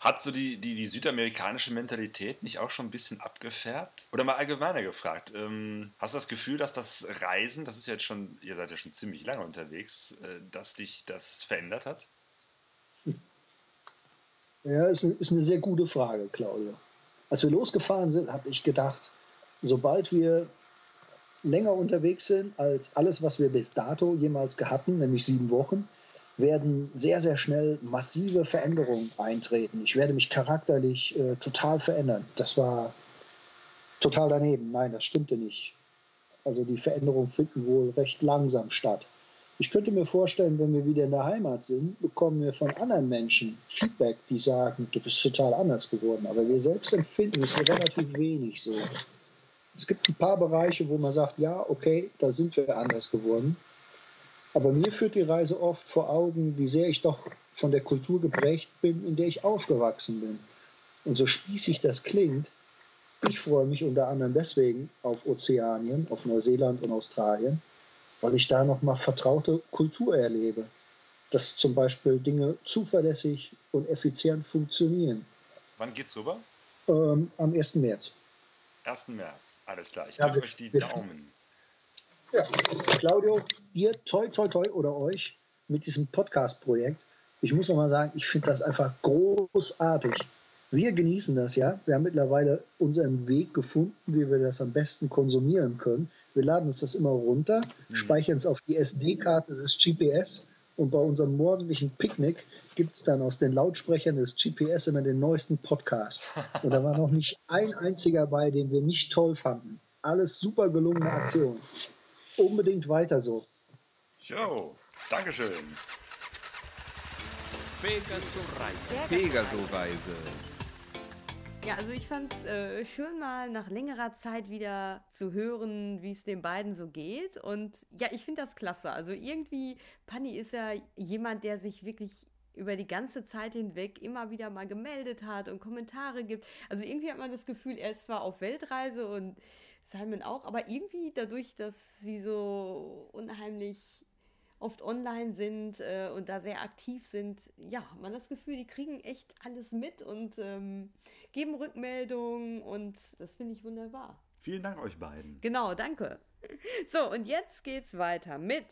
Hat so die, die, die südamerikanische Mentalität nicht auch schon ein bisschen abgefärbt? Oder mal allgemeiner gefragt, ähm, hast du das Gefühl, dass das Reisen, das ist ja jetzt schon, ihr seid ja schon ziemlich lange unterwegs, äh, dass dich das verändert hat? Ja, ist, ist eine sehr gute Frage, Claudia. Als wir losgefahren sind, habe ich gedacht, sobald wir länger unterwegs sind als alles, was wir bis dato jemals hatten, nämlich sieben Wochen, werden sehr, sehr schnell massive Veränderungen eintreten. Ich werde mich charakterlich äh, total verändern. Das war total daneben. Nein, das stimmte nicht. Also die Veränderungen finden wohl recht langsam statt. Ich könnte mir vorstellen, wenn wir wieder in der Heimat sind, bekommen wir von anderen Menschen Feedback, die sagen, du bist total anders geworden. Aber wir selbst empfinden es relativ wenig so. Es gibt ein paar Bereiche, wo man sagt, ja, okay, da sind wir anders geworden. Aber mir führt die Reise oft vor Augen, wie sehr ich doch von der Kultur geprägt bin, in der ich aufgewachsen bin. Und so spießig das klingt, ich freue mich unter anderem deswegen auf Ozeanien, auf Neuseeland und Australien, weil ich da nochmal vertraute Kultur erlebe. Dass zum Beispiel Dinge zuverlässig und effizient funktionieren. Wann geht's rüber? Ähm, am 1. März. 1. März, alles klar. Ich Ja, drücke euch die Daumen. Ja, Claudio, ihr toi toi toi oder euch mit diesem Podcast-Projekt. Ich muss noch mal sagen, ich finde das einfach großartig. Wir genießen das ja. Wir haben mittlerweile unseren Weg gefunden, wie wir das am besten konsumieren können. Wir laden uns das immer runter, speichern es auf die SD-Karte des GPS und bei unserem morgendlichen Picknick gibt es dann aus den Lautsprechern des GPS immer den neuesten Podcast. Und da war noch nicht ein einziger bei, den wir nicht toll fanden. Alles super gelungene Aktionen. Unbedingt weiter so. Jo, Dankeschön. Pegasus Reise. Pegaso-Reise. Ja, also ich fand es äh, schön mal nach längerer Zeit wieder zu hören, wie es den beiden so geht. Und ja, ich finde das klasse. Also irgendwie, Panni ist ja jemand, der sich wirklich über die ganze Zeit hinweg immer wieder mal gemeldet hat und Kommentare gibt. Also irgendwie hat man das Gefühl, er ist zwar auf Weltreise und Simon auch, aber irgendwie dadurch, dass sie so unheimlich oft online sind äh, und da sehr aktiv sind, ja, hat man das Gefühl, die kriegen echt alles mit und ähm, geben Rückmeldungen und das finde ich wunderbar. Vielen Dank euch beiden. Genau, danke. So, und jetzt geht's weiter mit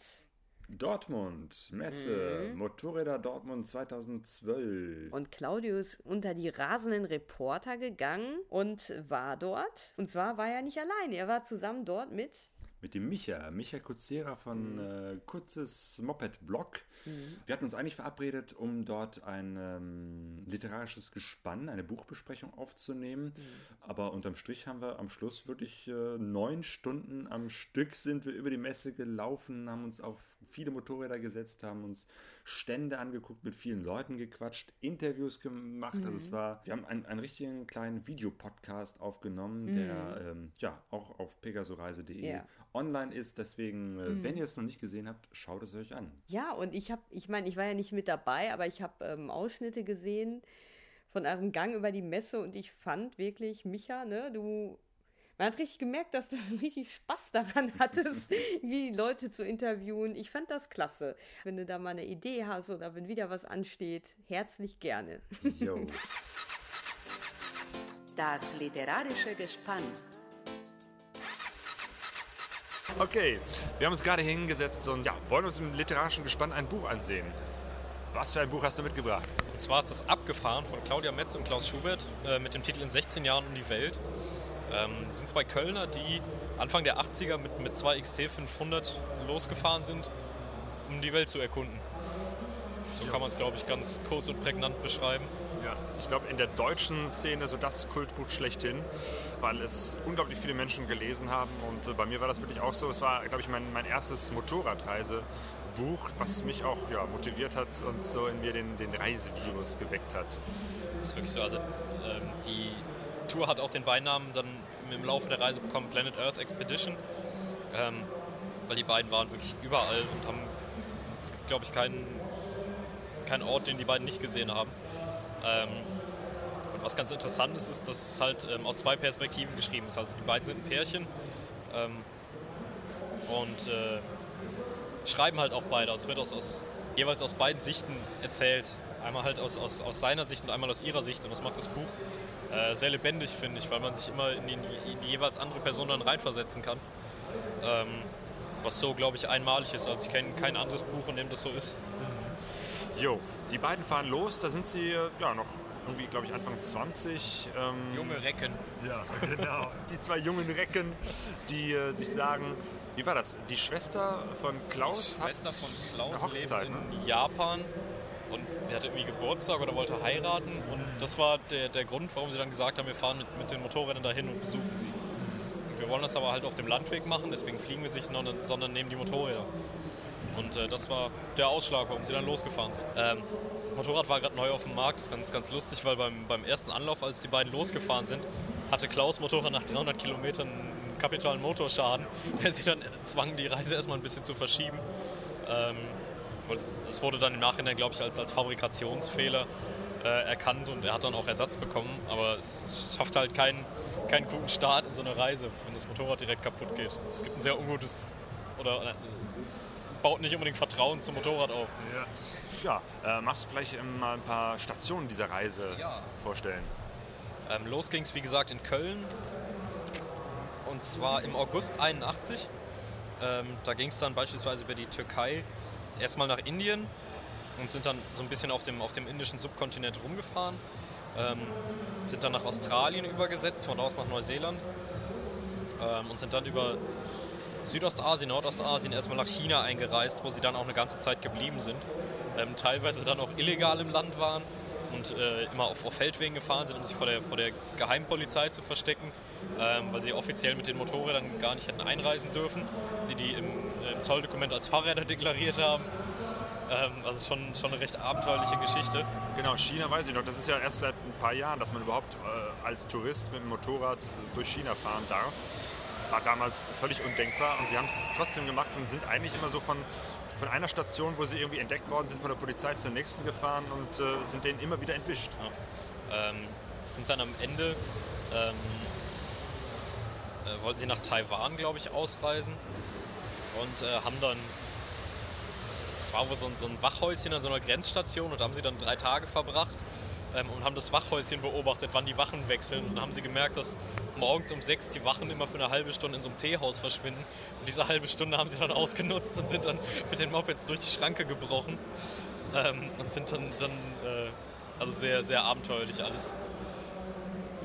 Dortmund, Messe, Mhm. Motorräder Dortmund 2012. und Claudio ist unter die rasenden Reporter gegangen und war dort. Und zwar war er nicht allein, er war zusammen dort mit Mit dem Micha, Micha Kutzera von äh, Kurzes Moped-Blog. Wir hatten uns eigentlich verabredet, um dort ein ähm, literarisches Gespann, eine Buchbesprechung aufzunehmen. Aber unterm Strich haben wir am Schluss wirklich äh, neun Stunden am Stück sind wir über die Messe gelaufen, haben uns auf viele Motorräder gesetzt, haben uns Stände angeguckt, mit vielen Leuten gequatscht, Interviews gemacht. Also es war, wir haben einen, einen richtigen kleinen Videopodcast aufgenommen, der ähm, ja auch auf pegasoreise.de Ja. online ist. Deswegen, äh, wenn ihr es noch nicht gesehen habt, schaut es euch an. Ja, und ich habe, ich meine, ich war ja nicht mit dabei, aber ich habe ähm, Ausschnitte gesehen von eurem Gang über die Messe und ich fand wirklich, Micha, ne, du, man hat richtig gemerkt, dass du richtig Spaß daran hattest, wie die Leute zu interviewen. Ich fand das klasse. Wenn du da mal eine Idee hast oder wenn wieder was ansteht, herzlich gerne. Jo. Das literarische Gespann. Okay, wir haben uns gerade hingesetzt und ja, wollen uns im literarischen Gespann ein Buch ansehen. Was für ein Buch hast du mitgebracht? Und zwar ist das Abgefahren von Claudia Metz und Klaus Schubert äh, mit dem Titel In 16 Jahren um die Welt. Ähm, das sind zwei Kölner, die Anfang der 80er mit, mit zwei XT500 losgefahren sind, um die Welt zu erkunden. So kann man es, glaube ich, ganz kurz und prägnant beschreiben. Ja, ich glaube in der deutschen Szene so das Kultbuch schlechthin, weil es unglaublich viele Menschen gelesen haben und äh, bei mir war das wirklich auch so. Es war, glaube ich, mein, mein erstes Motorradreisebuch, was mich auch ja, motiviert hat und so in mir den, den Reisevirus geweckt hat. Das ist wirklich so. Also ähm, die Tour hat auch den Beinamen dann im Laufe der Reise bekommen, Planet Earth Expedition. Ähm, weil die beiden waren wirklich überall und haben, es gibt glaube ich keinen, keinen Ort, den die beiden nicht gesehen haben. Ähm, und was ganz interessant ist, ist, dass es halt ähm, aus zwei Perspektiven geschrieben ist. Also die beiden sind ein Pärchen ähm, und äh, schreiben halt auch beide. Also es wird aus, aus, jeweils aus beiden Sichten erzählt. Einmal halt aus, aus, aus seiner Sicht und einmal aus ihrer Sicht. Und das macht das Buch äh, sehr lebendig, finde ich, weil man sich immer in die, in die jeweils andere Person dann reinversetzen kann. Ähm, was so, glaube ich, einmalig ist. Also ich kenne kein anderes Buch, in dem das so ist. Jo, die beiden fahren los, da sind sie ja noch irgendwie, glaube ich, Anfang 20. Ähm, Junge Recken. Ja, genau. Die zwei jungen Recken, die äh, sich sagen, wie war das? Die Schwester von Klaus Die Schwester hat von Klaus Hochzeit, lebt ne? in Japan und sie hatte irgendwie Geburtstag oder wollte heiraten und das war der, der Grund, warum sie dann gesagt haben, wir fahren mit, mit den Motorrädern dahin und besuchen sie. Und wir wollen das aber halt auf dem Landweg machen, deswegen fliegen wir sich noch nicht, sondern nehmen die Motorräder. Und äh, das war der Ausschlag, warum sie dann losgefahren sind. Ähm, das Motorrad war gerade neu auf dem Markt. Das ist ganz, ganz lustig, weil beim, beim ersten Anlauf, als die beiden losgefahren sind, hatte Klaus Motorrad nach 300 Kilometern einen kapitalen Motorschaden, der sie dann zwang, die Reise erstmal ein bisschen zu verschieben. Ähm, das wurde dann im Nachhinein, glaube ich, als, als Fabrikationsfehler äh, erkannt und er hat dann auch Ersatz bekommen. Aber es schafft halt keinen, keinen guten Start in so eine Reise, wenn das Motorrad direkt kaputt geht. Es gibt ein sehr ungutes oder äh, es baut nicht unbedingt Vertrauen zum Motorrad auf. Ja, äh, magst du vielleicht ähm, mal ein paar Stationen dieser Reise Ja. vorstellen? Ähm, los ging es, wie gesagt, in Köln. Und zwar im August 81. Ähm, da ging es dann beispielsweise über die Türkei erstmal nach Indien und sind dann so ein bisschen auf dem, auf dem indischen Subkontinent rumgefahren. Ähm, sind dann nach Australien übergesetzt, von da aus nach Neuseeland. Ähm, und sind dann über Südostasien, Nordostasien erstmal nach China eingereist, wo sie dann auch eine ganze Zeit geblieben sind. Ähm, teilweise dann auch illegal im Land waren und äh, immer auf, auf Feldwegen gefahren sind, um sich vor der, vor der Geheimpolizei zu verstecken, ähm, weil sie offiziell mit den Motorrädern gar nicht hätten einreisen dürfen. Sie die im, im Zolldokument als Fahrräder deklariert haben. Ähm, also schon, schon eine recht abenteuerliche Geschichte. Genau, China weiß ich noch. Das ist ja erst seit ein paar Jahren, dass man überhaupt äh, als Tourist mit dem Motorrad durch China fahren darf. War damals völlig undenkbar und sie haben es trotzdem gemacht und sind eigentlich immer so von, von einer Station, wo sie irgendwie entdeckt worden sind, von der Polizei zur nächsten gefahren und äh, sind denen immer wieder entwischt. Ähm, sind dann am Ende, ähm, äh, wollten sie nach Taiwan, glaube ich, ausreisen und äh, haben dann, es war wohl so ein, so ein Wachhäuschen an so einer Grenzstation und da haben sie dann drei Tage verbracht ähm, und haben das Wachhäuschen beobachtet, wann die Wachen wechseln und dann haben sie gemerkt, dass morgens um sechs die Wachen immer für eine halbe Stunde in so einem Teehaus verschwinden und diese halbe Stunde haben sie dann ausgenutzt und sind dann mit den Mopeds durch die Schranke gebrochen ähm, und sind dann, dann äh, also sehr, sehr abenteuerlich alles.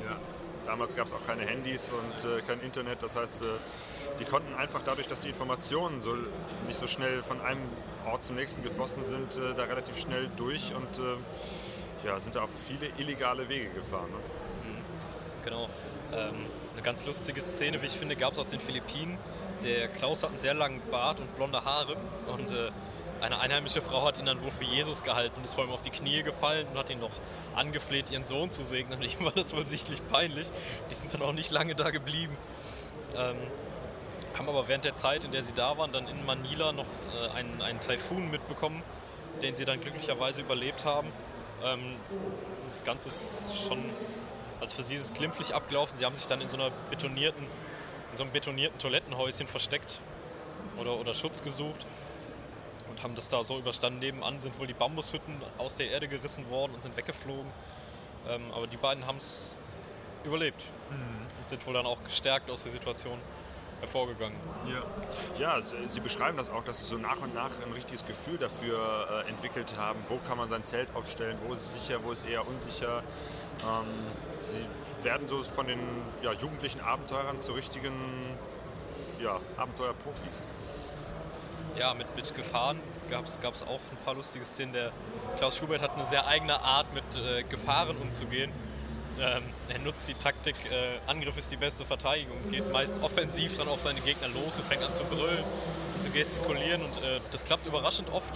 Ja. Damals gab es auch keine Handys und äh, kein Internet. Das heißt, äh, die konnten einfach dadurch, dass die Informationen so nicht so schnell von einem Ort zum nächsten geflossen sind, äh, da relativ schnell durch und äh, ja, sind da auf viele illegale Wege gefahren. Ne? Genau. Ähm, eine ganz lustige Szene, wie ich finde, gab es auf den Philippinen. Der Klaus hat einen sehr langen Bart und blonde Haare und äh, eine einheimische Frau hat ihn dann wohl für Jesus gehalten und ist vor ihm auf die Knie gefallen und hat ihn noch angefleht, ihren Sohn zu segnen. Und ihm war das wohl sichtlich peinlich. Die sind dann auch nicht lange da geblieben. Ähm, haben aber während der Zeit, in der sie da waren, dann in Manila noch äh, einen, einen Taifun mitbekommen, den sie dann glücklicherweise überlebt haben. Ähm, das Ganze ist schon, also für sie ist es glimpflich abgelaufen. Sie haben sich dann in so einer betonierten, in so einem betonierten Toilettenhäuschen versteckt oder, oder Schutz gesucht und haben das da so überstanden. Nebenan sind wohl die Bambushütten aus der Erde gerissen worden und sind weggeflogen. Ähm, aber die beiden haben es überlebt und sind wohl dann auch gestärkt aus der Situation hervorgegangen. Ja, sie- sie beschreiben das auch, dass sie so nach und nach ein richtiges Gefühl dafür äh, entwickelt haben, wo kann man sein Zelt aufstellen, wo ist es sicher, wo ist es eher unsicher. Ähm, sie werden so von den ja, jugendlichen Abenteurern zu richtigen ja, Abenteuerprofis. Ja, mit, mit Gefahren gab es auch ein paar lustige Szenen. Der Klaus Schubert hat eine sehr eigene Art, mit äh, Gefahren umzugehen. Ähm, er nutzt die Taktik, äh, Angriff ist die beste Verteidigung, geht meist offensiv dann auf seine Gegner los und fängt an zu brüllen und zu gestikulieren und äh, das klappt überraschend oft.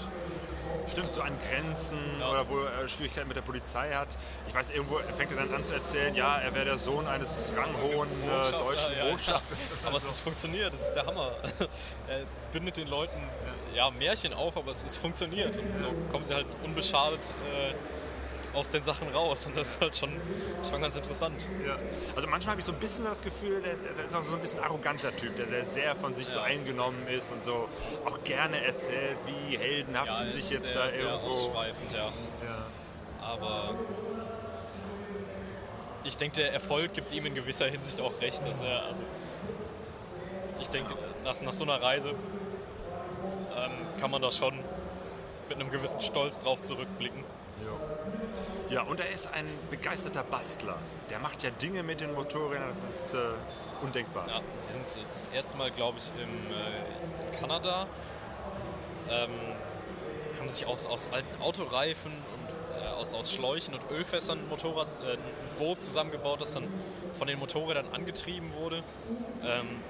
Stimmt, so an Grenzen Ja. oder wo er Schwierigkeiten mit der Polizei hat. Ich weiß, irgendwo fängt er dann an zu erzählen, ja, er wäre der Sohn eines ranghohen äh, deutschen ja, ja. Botschafters. Aber es ist funktioniert, das ist der Hammer. er bindet den Leuten ja, Märchen auf, aber es, es funktioniert. Und so kommen sie halt unbeschadet äh, aus den Sachen raus und das ist halt schon, schon ganz interessant. Ja. Also manchmal habe ich so ein bisschen das Gefühl, der, der ist auch so ein bisschen arroganter Typ, der sehr, sehr von sich so Ja. eingenommen ist und so auch gerne erzählt, wie heldenhaft sie er sich jetzt sehr, da sehr irgendwo... ausschweifend, ja. Aber ich denke, der Erfolg gibt ihm in gewisser Hinsicht auch recht, dass er, also ich denke, nach, nach so einer Reise ähm, kann man da schon mit einem gewissen Stolz drauf zurückblicken. Ja, und er ist ein begeisterter Bastler. Der macht ja Dinge mit den Motorrädern, das ist äh, undenkbar. Ja, sie sind das erste Mal, glaube ich, im, äh, in Kanada. Ähm, haben sich aus, aus alten Autoreifen und äh, aus, aus Schläuchen und Ölfässern ein, Motorrad, äh, ein Boot zusammengebaut, das dann von den Motorrädern angetrieben wurde. Ähm,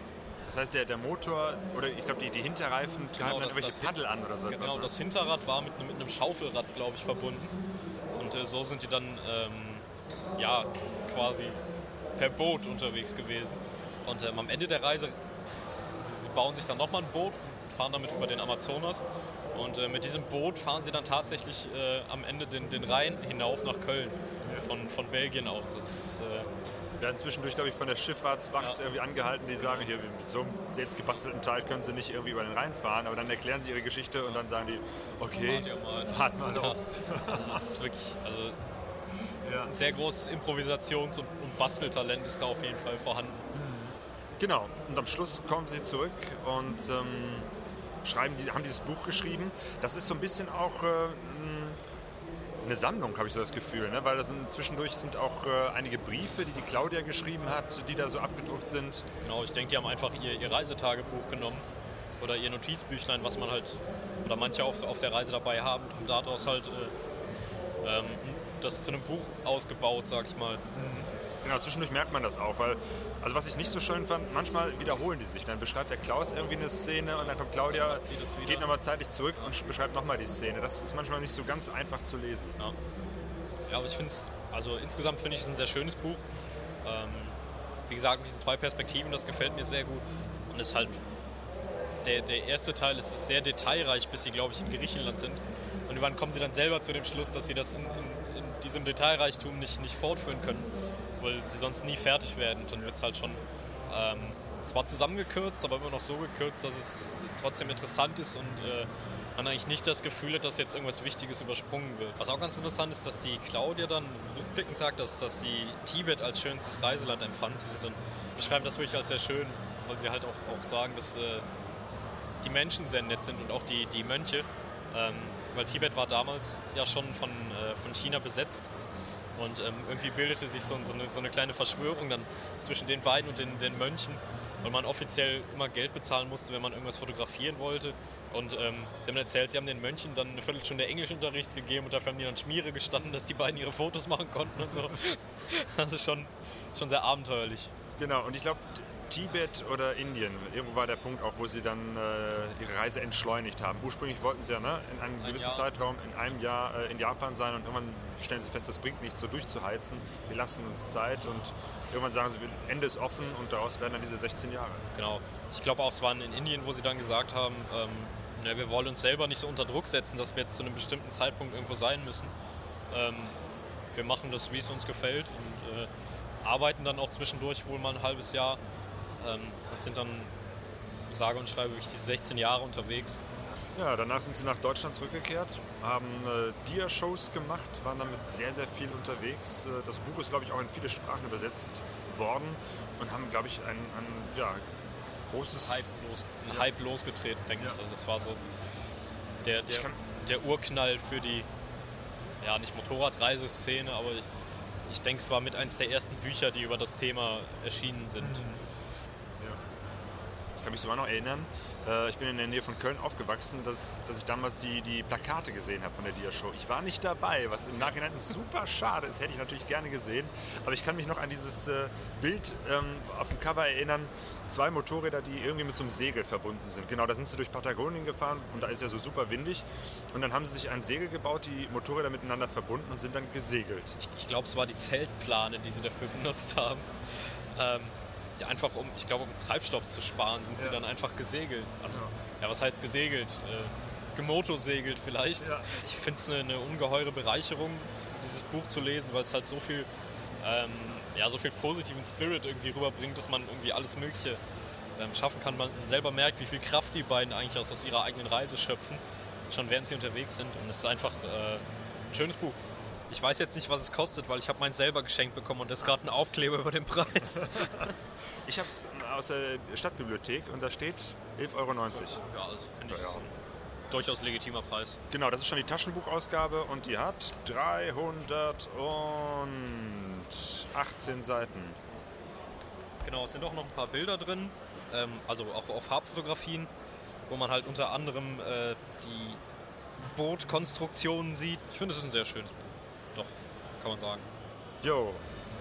Das heißt, der, der Motor oder ich glaube, die, die Hinterreifen treiben Genau, dann irgendwelche das- Paddel an oder so. Genau, etwas, das Hinterrad war mit, mit einem Schaufelrad, glaube ich, verbunden. Und äh, so sind die dann ähm, ja quasi per Boot unterwegs gewesen. Und ähm, am Ende der Reise, sie, sie bauen sich dann nochmal ein Boot und fahren damit über den Amazonas. Und äh, mit diesem Boot fahren sie dann tatsächlich äh, am Ende den, den Rhein hinauf nach Köln. Von, von Belgien aus. Das ist, äh, werden zwischendurch, glaube ich, von der Schifffahrtswacht Ja. irgendwie angehalten, die sagen, hier mit so einem selbstgebastelten Teil können sie nicht irgendwie über den Rhein fahren, aber dann erklären sie ihre Geschichte und dann sagen die, okay, Fahrt mal. fahrt mal Ja. auf. Also es ist wirklich, also Ja. ein sehr großes Improvisations- und, und Basteltalent ist da auf jeden Fall vorhanden. Genau, und am Schluss kommen sie zurück und ähm, schreiben, die, haben dieses Buch geschrieben. Das ist so ein bisschen auch äh, eine Sammlung, habe ich so das Gefühl, ne? weil das sind, zwischendurch sind auch äh, einige Briefe, die die Claudia geschrieben hat, die da so abgedruckt sind. Genau, ich denke, die haben einfach ihr, ihr Reisetagebuch genommen oder ihr Notizbüchlein, was man halt, oder manche auf, auf der Reise dabei haben, haben daraus halt äh, ähm, das zu einem Buch ausgebaut, sag ich mal. Genau, zwischendurch merkt man das auch, weil, also was ich nicht so schön fand, manchmal wiederholen die sich. Dann beschreibt der Klaus irgendwie eine Szene und dann kommt Claudia, geht nochmal zeitlich zurück und beschreibt nochmal die Szene. Das ist manchmal nicht so ganz einfach zu lesen. Ja, ja aber ich finde es, also insgesamt finde ich es ein sehr schönes Buch. Ähm, wie gesagt, mit diesen zwei Perspektiven, das gefällt mir sehr gut. Und es ist halt, der, der erste Teil ist sehr detailreich, bis sie, glaube ich, in Griechenland sind. Und irgendwann kommen sie dann selber zu dem Schluss, dass sie das in, in, in diesem Detailreichtum nicht, nicht fortführen können, weil sie sonst nie fertig werden. Dann wird es halt schon ähm, zwar zusammengekürzt, aber immer noch so gekürzt, dass es trotzdem interessant ist und äh, man eigentlich nicht das Gefühl hat, dass jetzt irgendwas Wichtiges übersprungen wird. Was auch ganz interessant ist, dass die Claudia dann rückblickend sagt, dass, dass sie Tibet als schönstes Reiseland empfand. Sie dann beschreiben das wirklich als sehr schön, weil sie halt auch, auch sagen, dass äh, die Menschen sehr nett sind und auch die, die Mönche. Ähm, weil Tibet war damals ja schon von, äh, von China besetzt. Und ähm, irgendwie bildete sich so, so, eine, so eine kleine Verschwörung dann zwischen den beiden und den, den Mönchen, weil man offiziell immer Geld bezahlen musste, wenn man irgendwas fotografieren wollte. Und ähm, sie haben erzählt, sie haben den Mönchen dann eine Viertelstunde Englischunterricht gegeben und dafür haben die dann Schmiere gestanden, dass die beiden ihre Fotos machen konnten und so. Ist schon, schon sehr abenteuerlich. Genau, und ich glaube, Tibet oder Indien, irgendwo war der Punkt auch, wo sie dann äh, ihre Reise entschleunigt haben. Ursprünglich wollten sie ja ne, in einem Ein gewissen Jahr. Zeitraum in einem Jahr äh, in Japan sein und irgendwann stellen sie fest, das bringt nichts, so durchzuheizen. Wir lassen uns Zeit und irgendwann sagen sie, Ende ist offen und daraus werden dann diese 16 Jahre. Genau. Ich glaube auch, es waren in Indien, wo sie dann gesagt haben, ähm, ne, wir wollen uns selber nicht so unter Druck setzen, dass wir jetzt zu einem bestimmten Zeitpunkt irgendwo sein müssen. Ähm, wir machen das, wie es uns gefällt und äh, arbeiten dann auch zwischendurch wohl mal ein halbes Jahr ähm, sind dann sage und schreibe wirklich diese 16 Jahre unterwegs. Ja, danach sind sie nach Deutschland zurückgekehrt, haben äh, Dia-Shows gemacht, waren damit sehr, sehr viel unterwegs. Äh, das Buch ist, glaube ich, auch in viele Sprachen übersetzt worden und haben, glaube ich, ein, ein ja, großes... Hype, los, ein Hype losgetreten, denke Ja. ich. Also es war so der, der, der Urknall für die, ja nicht Motorradreiseszene, aber ich, ich denke, es war mit eins der ersten Bücher, die über das Thema erschienen sind. Ich kann mich sogar noch erinnern, äh, ich bin in der Nähe von Köln aufgewachsen, dass, dass ich damals die, die Plakate gesehen habe von der Dia-Show. Ich war nicht dabei, was im Nachhinein super schade ist, hätte ich natürlich gerne gesehen. Aber ich kann mich noch an dieses äh, Bild ähm, auf dem Cover erinnern, zwei Motorräder, die irgendwie mit so einem Segel verbunden sind. Genau, da sind sie durch Patagonien gefahren und da ist ja so super windig. Und dann haben sie sich ein Segel gebaut, die Motorräder miteinander verbunden und sind dann gesegelt. Ich glaube, es war die Zeltplane, die sie dafür benutzt haben. Ähm, ja, einfach um, ich glaube, um Treibstoff zu sparen, sind sie Ja. dann einfach gesegelt. Also, ja, was heißt gesegelt? Äh, gemotosegelt vielleicht. Ja. Ich finde es eine, eine ungeheure Bereicherung, dieses Buch zu lesen, weil es halt so viel, ähm, ja, so viel positiven Spirit irgendwie rüberbringt, dass man irgendwie alles Mögliche ähm, schaffen kann. Man selber merkt, wie viel Kraft die beiden eigentlich aus, aus ihrer eigenen Reise schöpfen, schon während sie unterwegs sind. Und es ist einfach äh, ein schönes Buch. Ich weiß jetzt nicht, was es kostet, weil ich habe meins selber geschenkt bekommen und da ist gerade ein Aufkleber über den Preis. Ich habe es aus der Stadtbibliothek und da steht 11,90 Euro. Ja, das finde ich Ja, ja. durchaus legitimer Preis. Genau, das ist schon die Taschenbuchausgabe und die hat 318 Seiten. Genau, es sind auch noch ein paar Bilder drin, ähm, also auch auf Farbfotografien, wo man halt unter anderem äh, die Bootkonstruktionen sieht. Ich finde, es ist ein sehr schönes Buch. Doch, kann man sagen. Jo,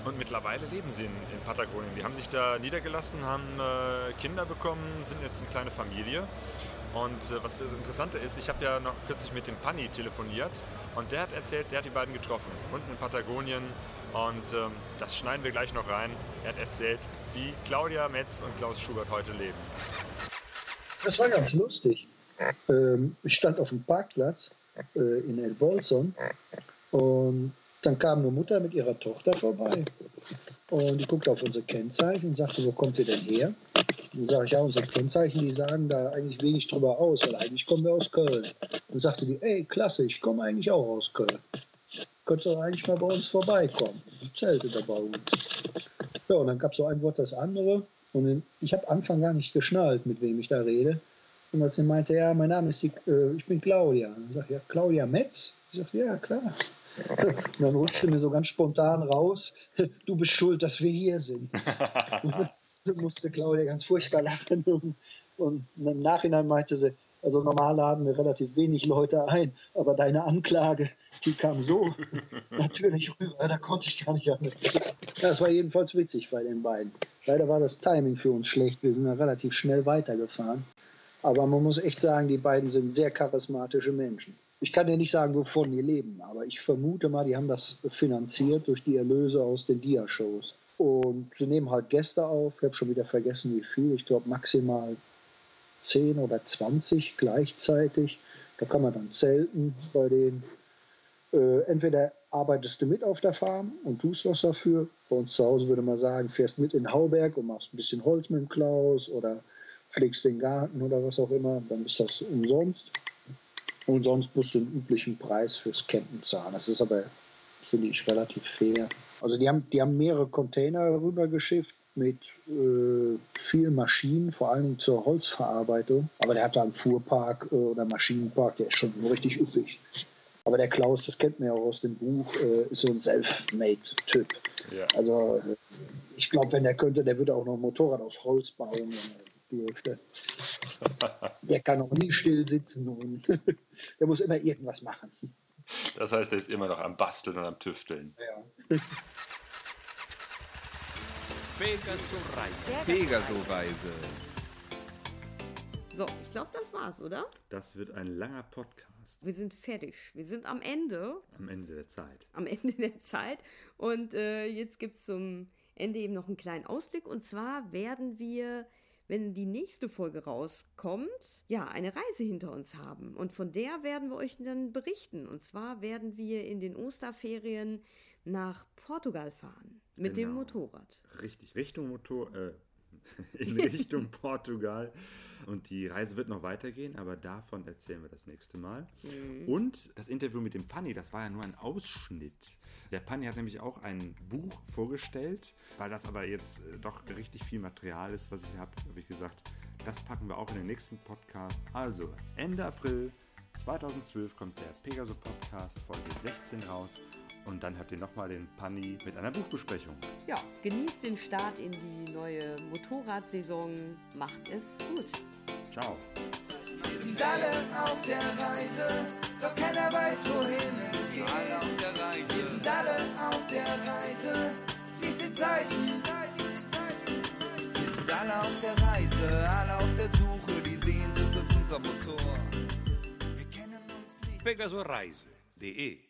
Und mittlerweile leben sie in, in Patagonien. Die haben sich da niedergelassen, haben äh, Kinder bekommen, sind jetzt eine kleine Familie. Und äh, was das Interessante ist, ich habe ja noch kürzlich mit dem Panni telefoniert und der hat erzählt, der hat die beiden getroffen, unten in Patagonien. Und ähm, das schneiden wir gleich noch rein. Er hat erzählt, wie Claudia Metz und Klaus Schubert heute leben. Das war ganz lustig. Ähm, ich stand auf dem Parkplatz äh, in El Bolson und dann kam eine Mutter mit ihrer Tochter vorbei und die guckte auf unsere Kennzeichen und sagte, wo kommt ihr denn her? Dann sage ich, ja, unsere Kennzeichen, die sagen da eigentlich wenig drüber aus, weil eigentlich kommen wir aus Köln. Dann sagte die, ey, klasse, ich komme eigentlich auch aus Köln. Könntest du eigentlich mal bei uns vorbeikommen? Die Zelte da bei uns. Ja, und dann gab es so ein Wort das andere. Und ich habe Anfang gar nicht geschnallt, mit wem ich da rede. Und als sie meinte, ja, mein Name ist die, äh, ich bin Claudia. Dann sag ich, ja, Claudia Metz? Ich sagte, ja, klar. Und dann rutschte mir so ganz spontan raus, du bist schuld, dass wir hier sind. und musste Claudia ganz furchtbar lachen. Und, und im Nachhinein meinte sie, also normal laden wir relativ wenig Leute ein, aber deine Anklage, die kam so natürlich rüber, da konnte ich gar nicht anders. Das war jedenfalls witzig bei den beiden. Leider war das Timing für uns schlecht, wir sind ja relativ schnell weitergefahren. Aber man muss echt sagen, die beiden sind sehr charismatische Menschen. Ich kann dir nicht sagen, wovon die leben, aber ich vermute mal, die haben das finanziert durch die Erlöse aus den Dia-Shows. Und sie nehmen halt Gäste auf. Ich habe schon wieder vergessen, wie viel. Ich glaube maximal 10 oder 20 gleichzeitig. Da kann man dann zelten bei denen. Äh, entweder arbeitest du mit auf der Farm und tust was dafür. Bei uns zu Hause würde man sagen, fährst mit in Hauberg und machst ein bisschen Holz mit dem Klaus oder pflegst den Garten oder was auch immer. Dann ist das umsonst. Und sonst musst du einen üblichen Preis fürs Campen zahlen. Das ist aber, finde ich, relativ fair. Also die haben, die haben mehrere Container rübergeschifft mit äh, vielen Maschinen, vor allem zur Holzverarbeitung. Aber der hat da einen Fuhrpark äh, oder Maschinenpark, der ist schon richtig üppig. Aber der Klaus, das kennt man ja auch aus dem Buch, äh, ist so ein Self-Made-Typ. Ja. Also äh, ich glaube, wenn der könnte, der würde auch noch ein Motorrad aus Holz bauen, wenn er dürfte. Der kann auch nie still sitzen und der muss immer irgendwas machen. Das heißt, er ist immer noch am Basteln und am Tüfteln. Ja. Pegaso-Reise. Pegaso-Reise. So, ich glaube, das war's, oder? Das wird ein langer Podcast Wir sind fertig. Wir sind am Ende. am Ende der Zeit. am Ende der Zeit. Und äh, jetzt gibt es zum Ende eben noch einen kleinen Ausblick. Und zwar werden wir, wenn die nächste Folge rauskommt, ja, eine Reise hinter uns haben. Und von der werden wir euch dann berichten. Und zwar werden wir in den Osterferien nach Portugal fahren. Mit dem Genau. Motorrad. Richtig, Richtung Motor, äh, in Richtung Portugal. Und die Reise wird noch weitergehen, aber davon erzählen wir das nächste Mal. Und das Interview mit dem Panni, das war ja nur ein Ausschnitt. Der Panni hat nämlich auch ein Buch vorgestellt, weil das aber jetzt äh, doch richtig viel Material ist, was ich habe, habe ich gesagt, das packen wir auch in den nächsten Podcast. Also, Ende April 2012 kommt der Pegaso Podcast Folge 16 raus. Und dann habt ihr nochmal den Panni mit einer Buchbesprechung. Ja, genießt den Start in die neue Motorradsaison. Macht es gut. Ciao. Wir sind alle auf der Reise, doch keiner weiß, wohin es geht. Alle auf der Reise. Wir sind alle auf der Reise, diese Zeichen. Wir sind alle auf der Reise, alle auf der Suche, die Sehnsucht ist unser Motor. Wir kennen uns nicht. Pegaso-Reise.de